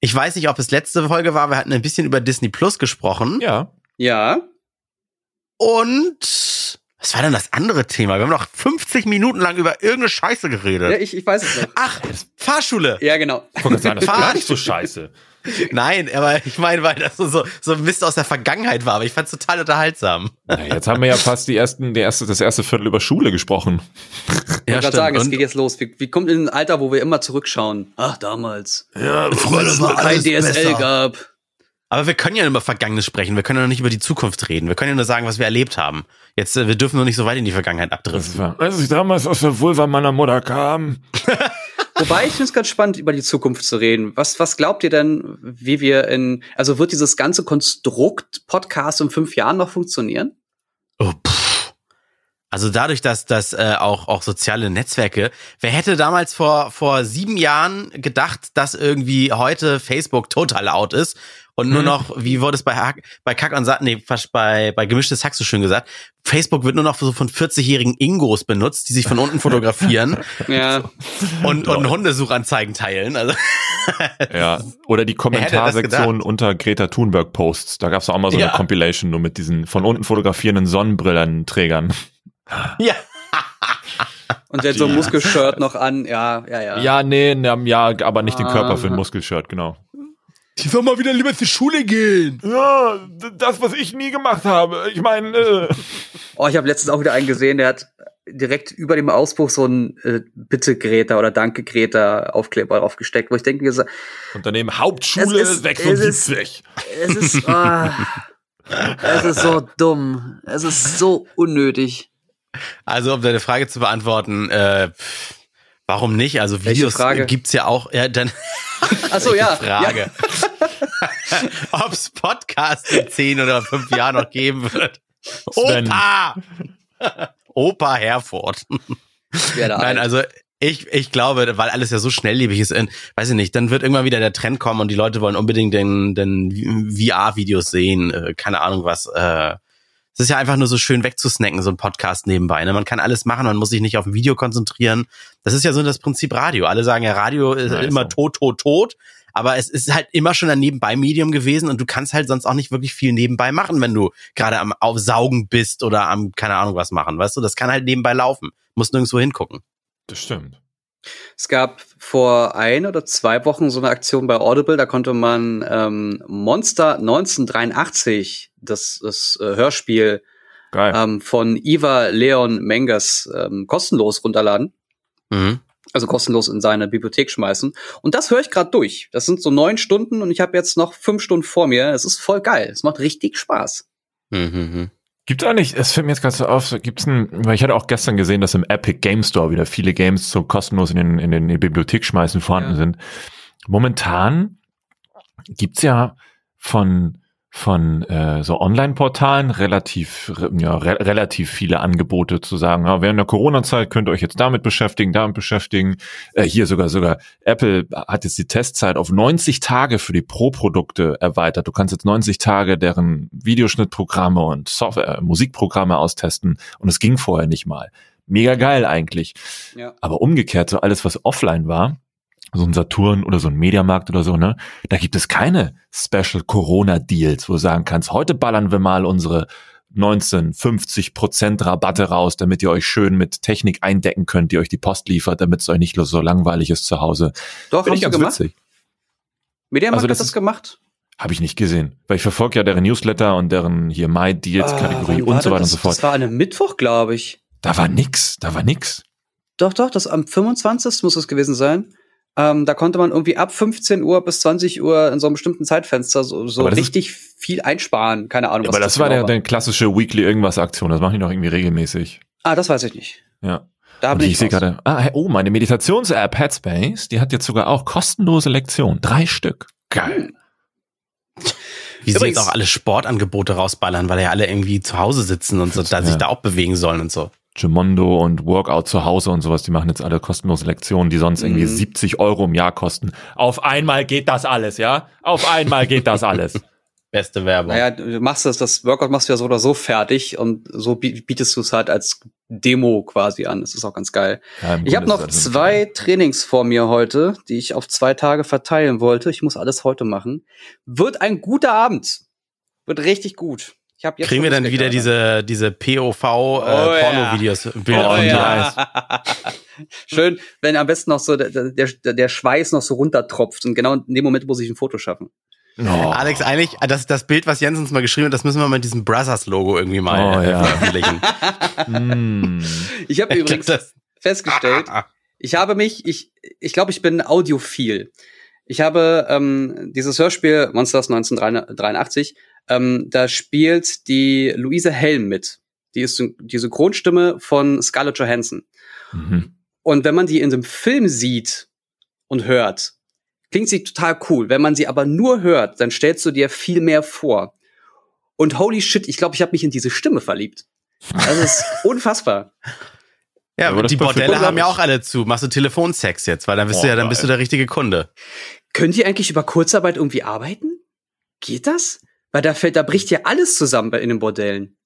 Ich weiß nicht, ob es letzte Folge war, wir hatten ein bisschen über Disney Plus gesprochen. Ja. ja. Und was war denn das andere Thema? Wir haben noch 50 Minuten lang über irgendeine Scheiße Ja, geredet. ich, ich weiß es noch. Ach, Fahrschule. Ja, genau. Sagen, das war gar nicht so scheiße. Nein, aber ich meine, weil das so, so, so Mist aus der Vergangenheit war, aber ich fand es total unterhaltsam. Na, jetzt haben wir ja fast die ersten, die erste, das erste Viertel über Schule gesprochen. Ich wollte gerade sagen, es Und geht jetzt los. Wir, wir kommen in ein Alter, wo wir immer zurückschauen. Ach, damals. Ja, Früher Als es noch kein DSL gab. aber wir können ja über Vergangenes sprechen. Wir können ja noch nicht über die Zukunft reden. Wir können ja nur sagen, was wir erlebt haben. Jetzt, äh, wir dürfen noch nicht so weit in die Vergangenheit abdriften. als ich damals aus der Vulva meiner Mutter kam. Wobei ich finde es ganz spannend, über die Zukunft zu reden. Was, was glaubt ihr denn, wie wir in, also wird dieses ganze Konstrukt Podcast in fünf Jahren noch funktionieren? Oh, pff. Also dadurch, dass dass äh, auch auch soziale Netzwerke, wer hätte damals vor vor sieben Jahren gedacht, dass irgendwie heute Facebook total out ist und nur Mhm. noch, wie wurde es bei Hack, bei Kack und Sack, nee, fast bei bei gemischtes Hack so schön gesagt, Facebook wird nur noch so von 40-jährigen Ingos benutzt, die sich von unten fotografieren Ja. und und Hundesuchanzeigen teilen. Also Ja. Oder die das Kommentarsektion unter Greta Thunberg Posts. Da gab's auch mal so Ja. eine Compilation nur mit diesen von unten fotografierenden Sonnenbrillenträgern. ja, Und der hat so ein Muskelshirt noch an. Ja, ja, ja. Ja, nee, ne, ja, aber nicht den Körper für ein Ah. Muskelshirt, genau. die soll mal wieder lieber zur Schule gehen. Ja, das, was ich nie gemacht habe. Ich meine, äh, Oh, ich habe letztens auch wieder einen gesehen, der hat direkt über dem Auspuff so ein äh, Bitte Greta oder Danke Greta Aufkleber aufgesteckt, wo ich denke, es und daneben Hauptschule Es ist- 76. es ist, ah, es ist so dumm, es ist so unnötig. Also, um deine Frage zu beantworten, äh, warum nicht? Also Videos Frage? gibt's ja auch. Ja, dann Ach so, ja. Frage. Ob's Podcast in zehn oder fünf Jahren noch geben wird. Sven. Opa! Opa Herford. Ja, Nein, also ich, ich glaube, weil alles ja so schnelllebig ist, in, weiß ich nicht, dann wird irgendwann wieder der Trend kommen und die Leute wollen unbedingt den, den VR-Videos sehen, äh, keine Ahnung was. Äh, es ist ja einfach nur so schön wegzusnacken, so ein Podcast nebenbei. Ne? Man kann alles machen, man muss sich nicht auf ein Video konzentrieren. Das ist ja so das Prinzip Radio. Alle sagen ja, Radio ist Ja, immer so. tot, tot, tot. Aber es ist halt immer schon ein Nebenbei-Medium gewesen und du kannst halt sonst auch nicht wirklich viel nebenbei machen, wenn du gerade am Aufsaugen bist oder am, keine Ahnung was machen. Weißt du, das kann halt nebenbei laufen. Musst nirgendwo hingucken. Das stimmt. Es gab vor ein oder zwei Wochen so eine Aktion bei Audible, da konnte man ähm, Monster 1983, das, das äh, Hörspiel ähm, von Iva Leon Menges ähm, kostenlos runterladen. Mhm. Also kostenlos in seine Bibliothek schmeißen. Und das höre ich gerade durch. Das sind so neun Stunden und ich habe jetzt noch fünf Stunden vor mir. Es ist voll geil. Es macht richtig Spaß. Mhm. Gibt eigentlich, es fällt mir jetzt gerade so auf, gibt's ein, weil ich hatte auch gestern gesehen, dass im Epic Game Store wieder viele Games so kostenlos in den, in den in die Bibliothek schmeißen vorhanden Ja. sind. Momentan gibt's ja von von äh, so Online-Portalen relativ re- ja, re relativ viele Angebote zu sagen, ja, während der Corona-Zeit könnt ihr euch jetzt damit beschäftigen, damit beschäftigen. Äh, hier sogar sogar Apple hat jetzt die Testzeit auf 90 Tage für die Pro-Produkte erweitert. Du kannst jetzt 90 Tage deren Videoschnittprogramme und Software, äh, Musikprogramme austesten und es ging vorher nicht mal. Mega geil eigentlich. Ja. Aber umgekehrt, so alles, was offline war, so ein Saturn oder so ein Mediamarkt oder so, ne? Da gibt es keine Special Corona Deals, wo du sagen kannst, heute ballern wir mal unsere 19, 50 Prozent Rabatte raus, damit ihr euch schön mit Technik eindecken könnt, die euch die Post liefert, damit es euch nicht so langweilig ist zu Hause. Doch, Finde ich ganz gemacht. witzig. Mediamarkt Also das hat das ist- gemacht. Habe ich nicht gesehen. Weil ich verfolge ja deren Newsletter und deren hier My Deals Ah, Kategorie war und so weiter und das? so fort. Das war an einem Mittwoch, glaube ich. Da war nix, da war nix. Doch, doch, das am 25. muss es gewesen sein. Ähm, da konnte man irgendwie ab 15 Uhr bis 20 Uhr in so einem bestimmten Zeitfenster so, so das ist- richtig viel einsparen. Keine Ahnung, Aber das war genau der, der klassische Weekly irgendwas Aktion. Das machen die doch irgendwie regelmäßig. Ah, das weiß ich nicht. Ja. Da bin ich ich sehe gerade, ah, oh, meine Meditations-App Headspace, die hat jetzt sogar auch kostenlose Lektionen. Drei Stück. Geil. Wie sie jetzt auch alle Sportangebote rausballern, weil ja alle irgendwie zu Hause sitzen und so, da sich Ja. da auch bewegen sollen und so. Gemondo und Workout zu Hause und sowas, die machen jetzt alle kostenlose Lektionen, die sonst irgendwie Mhm. 70 Euro im Jahr kosten. Auf einmal geht das alles, ja? Auf einmal geht das alles. Beste Werbung. Naja, du machst das, das Workout machst du ja so oder so fertig und so bi- bietest du es halt als Demo quasi an. Das ist auch ganz geil. Ja, Ich habe noch zwei Trainings vor mir heute, die ich auf zwei Tage verteilen wollte. Ich muss alles heute machen. Wird ein guter Abend. Wird richtig gut. Ich hab jetzt Kriegen wir dann wieder daran. diese, diese POV Oh, äh, ja. Porno-Videos, Bilder Oh, von ja. Schön, wenn am besten noch so der, der, der Schweiß noch so runtertropft. Und genau in dem Moment muss ich ein Foto schaffen. Oh. Alex, eigentlich, das, das Bild, was Jens uns mal geschrieben hat, das müssen wir mit diesem Brothers-Logo irgendwie mal Oh, äh, ja. veröffentlichen. Mm. Ich habe Ich übrigens das- festgestellt, ich habe mich, ich, ich glaube, ich bin audiophil. Ich habe ähm, dieses Hörspiel Monsters 1983, ähm, da spielt die Luise Helm mit. Die ist die Synchronstimme von Scarlett Johansson. Mhm. Und wenn man die in dem Film sieht und hört, klingt sie total cool. Wenn man sie aber nur hört, dann stellst du dir viel mehr vor. Und holy shit, ich glaube, ich habe mich in diese Stimme verliebt. Das ist unfassbar. Ja, Aber die. Bordelle haben ja auch alle zu. Machst du Telefonsex jetzt, weil dann bist du Boah, ja, dann bist du der richtige Kunde. Könnt ihr eigentlich über Kurzarbeit irgendwie arbeiten? Geht das? Weil da fällt, da bricht ja alles zusammen bei- in den Bordellen.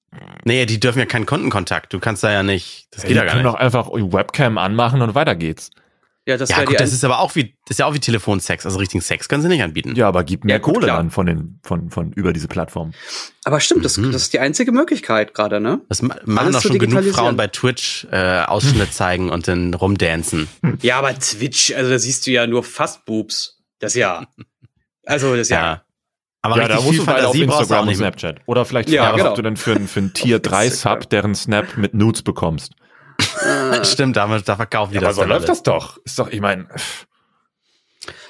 Nee, die dürfen ja keinen Kundenkontakt. Du kannst da ja nicht. Das Die geht ja gar können nicht. doch einfach die Webcam anmachen und weiter geht's. Ja, das Ja, gut, die das ist aber auch wie, das ist ja auch wie Telefonsex. Also richtigen Sex können sie nicht anbieten. Ja, aber gib mehr Ja, gut, Kohle klar. dann von den, von, von über diese Plattform. Aber stimmt, das, Mhm. das ist die einzige Möglichkeit gerade, ne? Das ma- machen Alles doch schon genug. Frauen bei Twitch äh, Ausschnitt zeigen und dann rumdancen. Ja, aber Twitch, also da siehst du ja nur fast Boobs. Das ja. Also das ja. Ja. Aber ja, da musst viel du halt auf Instagram und nicht. Snapchat. Oder vielleicht Ja, genau. ob du dann für, ein- für ein Tier 3 Instagram. Sub deren Snap mit Nudes bekommst. Stimmt, da, da verkaufen die aber das so dann läuft alles. das doch. Ist doch, ich meine,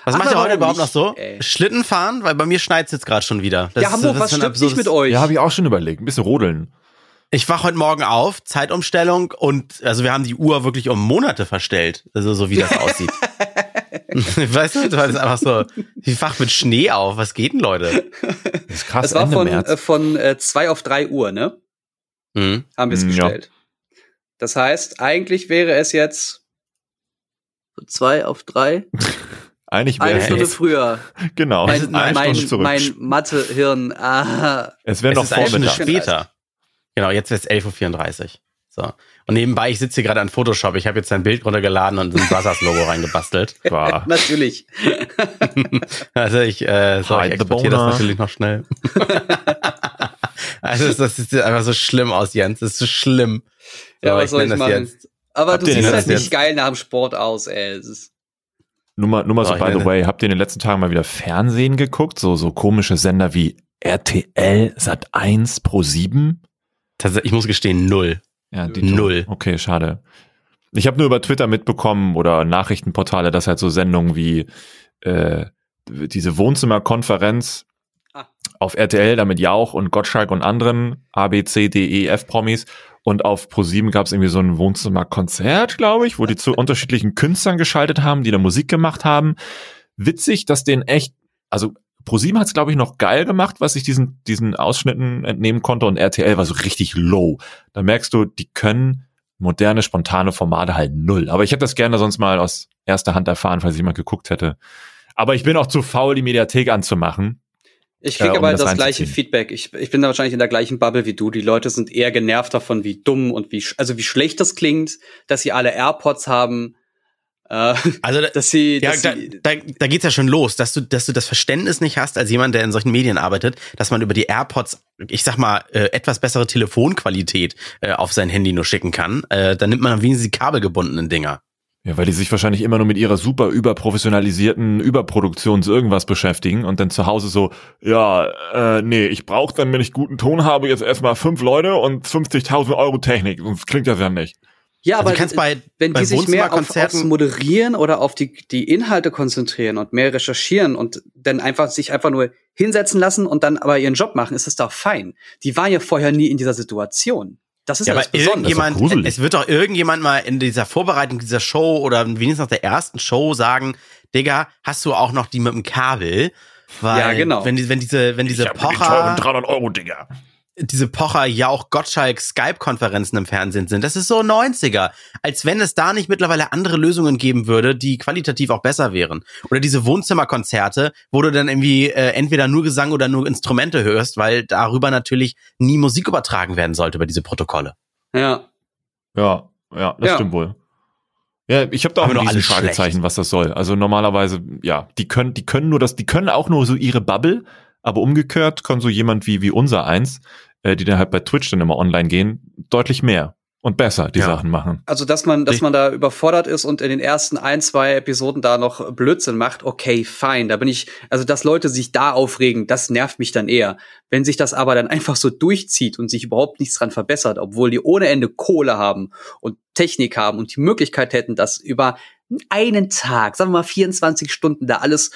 Was Ach, macht ihr aber heute überhaupt noch nicht, so? ey? Schlitten fahren? Weil bei mir schneit es jetzt gerade schon wieder. Das ja, ist- Hamburg, das was ist ein stimmt nicht absurdes- mit euch? ja, habe ich auch schon überlegt. Ein bisschen rodeln. Ich wach heute Morgen auf, Zeitumstellung und also wir haben die Uhr wirklich um Monate verstellt. Also so wie das aussieht. weißt du, weil das einfach so, ich wach mit Schnee auf. Was geht denn, Leute? Das ist krass, Das war Ende von, März. äh, von äh, zwei auf drei Uhr, ne? Hm. Haben wir es ja. gestellt. Das heißt, eigentlich wäre es jetzt zwei auf drei. Eigentlich wäre Eine es Stunde früher. genau, Es Mein, ist eine mein, Stunde zurück. mein Mathe-Hirn. Ah. es wäre Es noch ist eine Stunde Vormittag. später. Genau, jetzt wird es 11.34 Uhr. So. Und nebenbei, ich sitze hier gerade an Photoshop. Ich habe jetzt ein Bild runtergeladen und ein Brothers-Logo reingebastelt. Natürlich. Also ich, äh, so, ich exportiere das natürlich noch schnell. also das, sieht einfach so schlimm aus, Jens. Das ist so schlimm. So, Ja, was soll nenn ich das machen? jetzt. Aber Habt du siehst halt das nicht jetzt? geil nach dem Sport aus, ey. Es ist, Nur mal, nur mal so, So, ich by the way, habt ihr in den letzten Tagen mal wieder Fernsehen geguckt? So, so komische Sender wie RTL, Sat 1, Pro 7? Tatsächlich, ich muss gestehen, null. Ja, die Null. Okay, schade. Ich habe nur über Twitter mitbekommen oder Nachrichtenportale, dass halt so Sendungen wie äh, diese Wohnzimmerkonferenz Ah. auf RTL, damit Jauch und Gottschalk und anderen A, B, C, D, E, F Promis und auf Pro7 gab es irgendwie so ein Wohnzimmerkonzert, glaube ich, wo die zu unterschiedlichen Künstlern geschaltet haben, die da Musik gemacht haben. Witzig, dass den echt, also Pro7 hat es, glaube ich, noch geil gemacht, was ich diesen, diesen Ausschnitten entnehmen konnte und RTL war so richtig low. Da merkst du, die können moderne, spontane Formate halt null. Aber ich hätte das gerne sonst mal aus erster Hand erfahren, falls jemand geguckt hätte. Aber ich bin auch zu faul, die Mediathek anzumachen. ich kriege Äh, um aber das das, gleiche. Feedback. Ich, ich bin da wahrscheinlich in der gleichen Bubble wie du. Die Leute sind eher genervt davon, wie dumm und wie, also wie schlecht das klingt, dass sie alle AirPods haben, äh, Also da, dass sie, ja, dass da, sie da, da geht's ja schon los, dass du, dass du das Verständnis nicht hast, als jemand, der in solchen Medien arbeitet, dass man über die AirPods, ich sag mal, äh, etwas bessere Telefonqualität äh, auf sein Handy nur schicken kann. Äh, dann nimmt man wenigstens die kabelgebundenen Dinger. Ja, weil die sich wahrscheinlich immer nur mit ihrer super überprofessionalisierten Überproduktions irgendwas beschäftigen und dann zu Hause so, ja, äh, nee, ich brauche dann, wenn ich guten Ton habe, jetzt erstmal fünf Leute und 50.000 Euro Technik. Sonst klingt das ja nicht. Ja, Also aber kannst bei, wenn bei die sich mehr auf, aufs Moderieren oder auf die, die Inhalte konzentrieren und mehr recherchieren und dann einfach sich einfach nur hinsetzen lassen und dann aber ihren Job machen, ist das doch fein. Die waren ja vorher nie in dieser Situation. Das ist Ja, ja, aber irgendjemand, es wird doch irgendjemand mal in dieser Vorbereitung dieser Show oder wenigstens nach der ersten Show sagen, Digga, hast du auch noch die mit dem Kabel? Weil Ja, genau. wenn, die, wenn diese, wenn diese ich hab die teuren Pocher, 300 Euro, Digga. Diese Pocher ja auch Gottschalk Skype-Konferenzen im Fernsehen sind, das ist so 90er. Als wenn es da nicht mittlerweile andere Lösungen geben würde, die qualitativ auch besser wären. Oder diese Wohnzimmerkonzerte, wo du dann irgendwie äh, entweder nur Gesang oder nur Instrumente hörst, weil darüber natürlich nie Musik übertragen werden sollte über diese Protokolle. Ja. Ja, ja, das Ja. stimmt wohl. Ja, ich habe da auch ein riesen Fragezeichen, schlecht. was das soll. Also normalerweise, ja, die können, die können nur das, die können auch nur so ihre Bubble, aber umgekehrt kann so jemand wie wie unser eins, äh, die dann halt bei Twitch dann immer online gehen, deutlich mehr und besser die Ja. Sachen machen. Also, dass man, dass man da überfordert ist und in den ersten ein, zwei Episoden da noch Blödsinn macht, okay, fein. Da bin ich, also, dass Leute sich da aufregen, das nervt mich dann eher. Wenn sich das aber dann einfach so durchzieht und sich überhaupt nichts dran verbessert, obwohl die ohne Ende Kohle haben und Technik haben und die Möglichkeit hätten, das über einen Tag, sagen wir mal 24 Stunden, da alles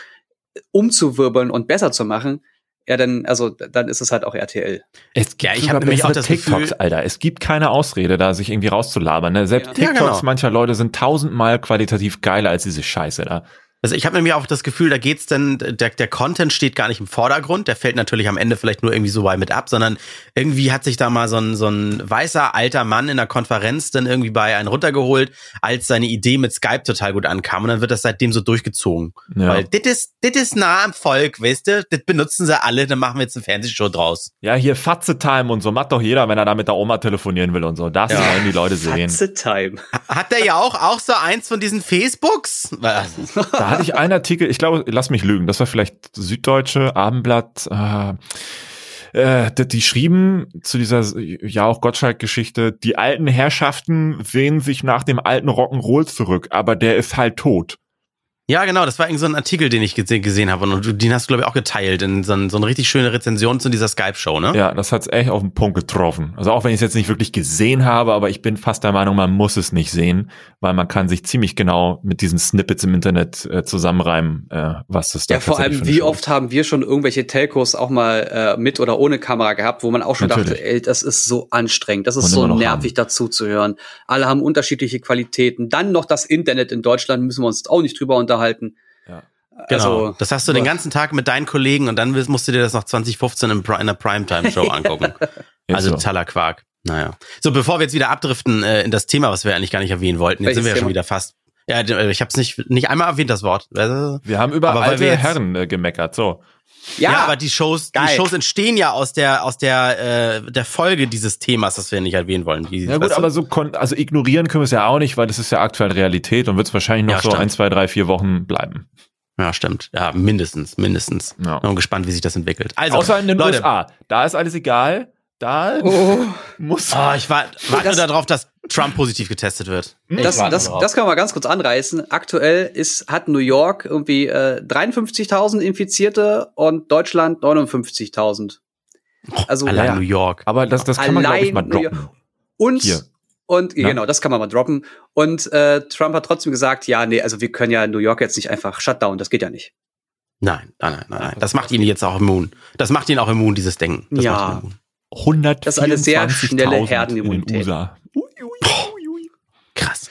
umzuwirbeln und besser zu machen, ja, dann, also, dann ist es halt auch RTL. Es Ja, ich sogar hab nämlich auch das TikToks, Gefühl- Alter. Es gibt keine Ausrede, da sich irgendwie rauszulabern. Ne? Selbst Ja. TikToks Ja, genau. mancher Leute sind tausendmal qualitativ geiler als diese Scheiße da. Also ich habe nämlich auch das Gefühl, da geht's dann, der, der Content steht gar nicht im Vordergrund, der fällt natürlich am Ende vielleicht nur irgendwie so weit mit ab, sondern irgendwie hat sich da mal so ein, so ein weißer alter Mann in der Konferenz dann irgendwie bei einen runtergeholt, als seine Idee mit Skype total gut ankam und dann wird das seitdem so durchgezogen. Ja. Weil das ist, das ist nah am Volk, weißt du, das benutzen sie alle, dann machen wir jetzt eine Fernsehshow draus. Ja, hier Fatze-Time und so macht doch jeder, wenn er da mit der Oma telefonieren will und so. Das Ja. wollen die Leute sehen. Fatze Time. Hat der ja auch, auch so eins von diesen Facebooks? Da hatte ich einen Artikel, ich glaube, lass mich lügen, das war vielleicht Süddeutsche, Abendblatt, äh, äh, die, schrieben zu dieser, ja auch Gottschalk-Geschichte, die alten Herrschaften sehen sich nach dem alten Rock'n'Roll zurück, aber der ist halt tot. Ja, genau, das war irgendwie so ein Artikel, den ich gesehen, gesehen habe und du, den hast du, glaube ich, auch geteilt in so, ein, so eine richtig schöne Rezension zu dieser Skype-Show, ne? Ja, das hat's echt auf den Punkt getroffen. Also auch wenn ich es jetzt nicht wirklich gesehen habe, aber ich bin fast der Meinung, man muss es nicht sehen, weil man kann sich ziemlich genau mit diesen Snippets im Internet äh, zusammenreimen, äh, was das da Ja, vor allem, wie Show oft haben wir schon irgendwelche Telcos auch mal äh, mit oder ohne Kamera gehabt, wo man auch schon Natürlich. dachte, ey, das ist so anstrengend, das ist Und so nervig dazu zu hören. Alle haben unterschiedliche Qualitäten. Dann noch das Internet in Deutschland, müssen wir uns auch nicht drüber unterhalten. Ja. Genau. Also, das hast du den ganzen Tag mit deinen Kollegen und dann musst du dir das noch 2015 im Pri- in einer Primetime-Show angucken. Also so. totaler Quark. Naja. So, bevor wir jetzt wieder abdriften äh, in das Thema, was wir eigentlich gar nicht erwähnen wollten, jetzt Welches sind wir ja schon wieder fast. Ja, d- ich habe es nicht, nicht einmal erwähnt, das Wort. Äh, Wir haben über Aber weil alte wir jetzt- Herren äh, gemeckert, so. Ja, ja, aber die Shows, die. Shows entstehen ja aus der aus der äh, der Folge dieses Themas, das wir nicht erwähnen wollen. Die, Ja gut, aber so also ignorieren können wir es ja auch nicht, weil das ist ja aktuell Realität und wird es wahrscheinlich noch Ja, so stimmt. ein, zwei, drei, vier Wochen bleiben. ja, stimmt. Ja, mindestens, mindestens. Ja. Bin gespannt, wie sich das entwickelt. Also, Außer in den Leute, USA. Da ist alles egal. Da oh, muss. Oh, ich war, warte Das- nur darauf, dass Trump positiv getestet wird. Ich das, das, das kann man mal ganz kurz anreißen. Aktuell ist, hat New York irgendwie äh, 53.000 Infizierte und Deutschland 59.000. Also Allein ja. New York. Aber das, das kann man, glaube ich, mal Allein droppen. Und, Hier. und Na? genau, das kann man mal droppen. Und äh, Trump hat trotzdem gesagt, ja, nee, also wir können ja New York jetzt nicht einfach shutdown, das geht ja nicht. Nein, nein, nein, nein, nein. Das macht ihn jetzt auch immun. Das macht ihn auch immun, dieses Denken. Das Ja. Macht ihn immun. 100 Das ist eine sehr schnelle Herdenimmunität. In den USA. Krass.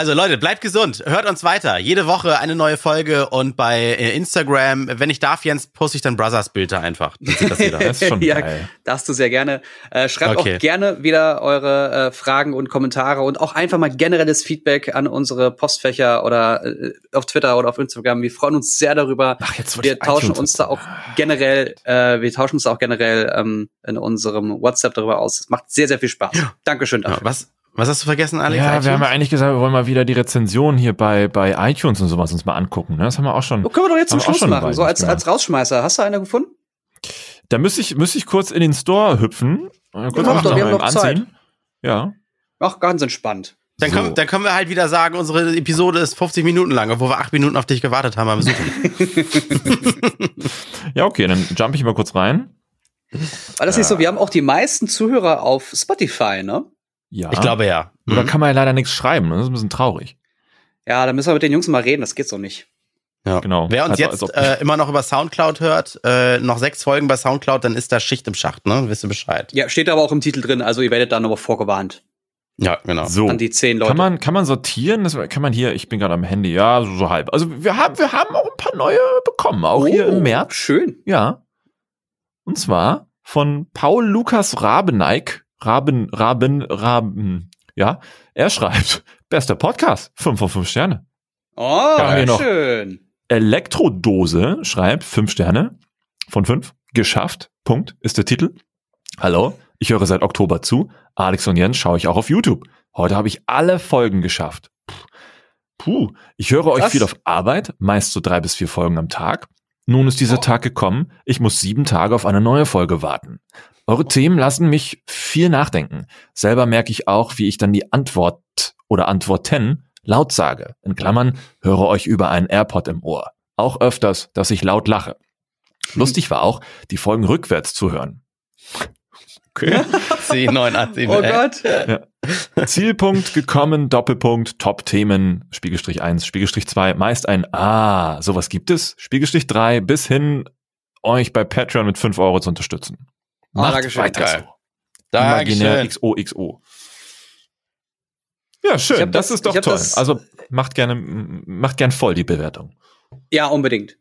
Also Leute, bleibt gesund. Hört uns weiter. Jede Woche eine neue Folge und bei äh, Instagram, wenn ich darf, Jens, poste ich dann Brothers Bilder einfach. Dann sieht das jeder. Das ist schon ja, geil. darfst du sehr gerne. Äh, schreibt Okay. auch gerne wieder eure äh, Fragen und Kommentare und auch einfach mal generelles Feedback an unsere Postfächer oder äh, auf Twitter oder auf Instagram. Wir freuen uns sehr darüber. Ach, jetzt wir tauschen uns da auch generell, äh, wir tauschen uns da auch generell ähm, in unserem WhatsApp darüber aus. Es macht sehr, sehr viel Spaß. Dankeschön Ja, dafür. was, was hast du vergessen, Alex? Ja, wir iTunes? haben ja eigentlich gesagt, wir wollen mal wieder die Rezension hier bei, bei iTunes und sowas uns mal angucken. Ne? Das haben wir auch schon. Oh, können wir doch jetzt zum wir Schluss machen, so als, nicht als Rausschmeißer. Hast du eine gefunden? Da müsste ich, müsste ich kurz in den Store hüpfen. Äh, kurz Ja, doch, wir haben mal noch Zeit. Ja. Ach, ganz entspannt. Dann, So. können, dann können wir halt wieder sagen, unsere Episode ist 50 Minuten lang, obwohl wir acht Minuten auf dich gewartet haben beim Suchen. Ja, okay, dann jump ich mal kurz rein. War das nicht so? Wir haben auch die meisten Zuhörer auf Spotify, ne? Ja. Ich glaube ja. Oder Mhm. kann man ja leider nichts schreiben. ne? Das ist ein bisschen traurig. Ja, da müssen wir mit den Jungs mal reden, das geht so nicht. Ja. Genau. Wer uns Also, jetzt als ob- äh, immer noch über Soundcloud hört, äh, noch sechs Folgen bei Soundcloud, dann ist da Schicht im Schacht, ne? Wisst ihr Bescheid. Ja, steht aber auch im Titel drin, also ihr werdet da nochmal vorgewarnt. Ja, genau. So. An die zehn Leute. Kann man, kann man sortieren? Das kann man hier, ich bin gerade am Handy, ja, so, so halb. Also wir haben, wir haben auch ein paar neue bekommen, auch hier Oh, im März. Schön. Ja. Und zwar von Paul Lukas Rabeneik. Raben, Raben, Raben, ja. Er schreibt, bester Podcast, 5 von 5 Sterne. Oh, schön. Elektrodose schreibt 5 Sterne von 5. Geschafft. Punkt ist der Titel. Hallo, ich höre seit Oktober zu. Alex und Jens schaue ich auch auf YouTube. Heute habe ich alle Folgen geschafft. Puh, ich höre euch Krass. viel auf Arbeit, meist so drei bis vier Folgen am Tag. Nun ist dieser Oh. Tag gekommen. Ich muss sieben Tage auf eine neue Folge warten. Eure Themen lassen mich viel nachdenken. Selber merke ich auch, wie ich dann die Antwort oder Antworten laut sage. In Klammern, höre euch über einen AirPod im Ohr. Auch öfters, dass ich laut lache. Lustig war auch, die Folgen rückwärts zu hören. Okay. 10, 9, 8, 7, Oh Gott. Zielpunkt gekommen, Doppelpunkt, Top-Themen, Spiegelstrich 1, Spiegelstrich 2, meist ein Ah, sowas gibt es, Spiegelstrich 3, bis hin euch bei Patreon mit 5 Euro zu unterstützen. Ah, Macht Dankeschön, weiter geil. so. Imaginär Dankeschön. XOXO. Ja, schön. Das, das- ist doch toll. das- also macht gerne, macht gern voll die Bewertung. Ja, unbedingt.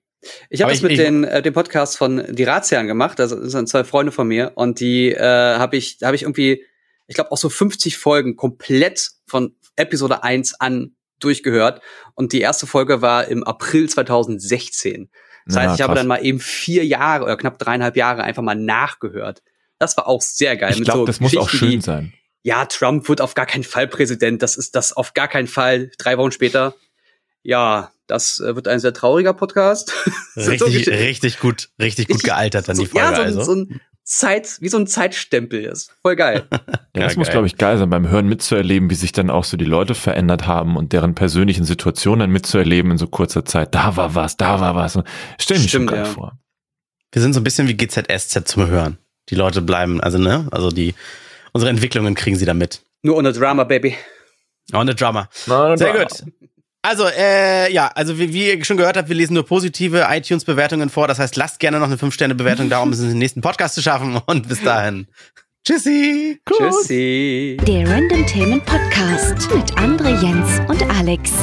Ich habe das ich- mit ich- den, äh, dem Podcast von Die Razian gemacht. Also das sind zwei Freunde von mir und die äh, habe ich, habe ich irgendwie, ich glaube auch so 50 Folgen komplett von Episode 1 an durchgehört. Und die erste Folge war im April 2016. Das Ja, heißt, ich habe dann mal eben vier Jahre oder knapp dreieinhalb Jahre einfach mal nachgehört. Das war auch sehr geil. Ich glaube, so das muss auch schön sein. Ja, Trump wird auf gar keinen Fall Präsident. Das ist das auf gar keinen Fall. Drei Wochen später. Ja, das äh, wird ein sehr trauriger Podcast. So- so Richtig, Geschichten. richtig gut, richtig gut Richtig- gealtert dann so, die Folge. ja, so, also. so ein Zeit, wie so ein Zeitstempel ist. Voll geil. Ja, Ja, das muss, geil. glaube ich, geil sein, beim Hören mitzuerleben, wie sich dann auch so die Leute verändert haben und deren persönlichen Situationen dann mitzuerleben in so kurzer Zeit. Da war was, da war was. Stell mir schon Stimmt, geil ja. vor. Wir sind so ein bisschen wie GZSZ zum Hören. Die Leute bleiben, also ne, also die unsere Entwicklungen kriegen sie da mit. Nur ohne Drama, Baby. Oh, eine Drama. Sehr gut. Also, äh, ja, also wie, wie ihr schon gehört habt, wir lesen nur positive iTunes-Bewertungen vor. Das heißt, lasst gerne noch eine 5-Sterne-Bewertung da, um es in den nächsten Podcast zu schaffen. Und bis dahin. Tschüssi. Tschüssi. Der Random Themen Podcast mit André Jens und Alex.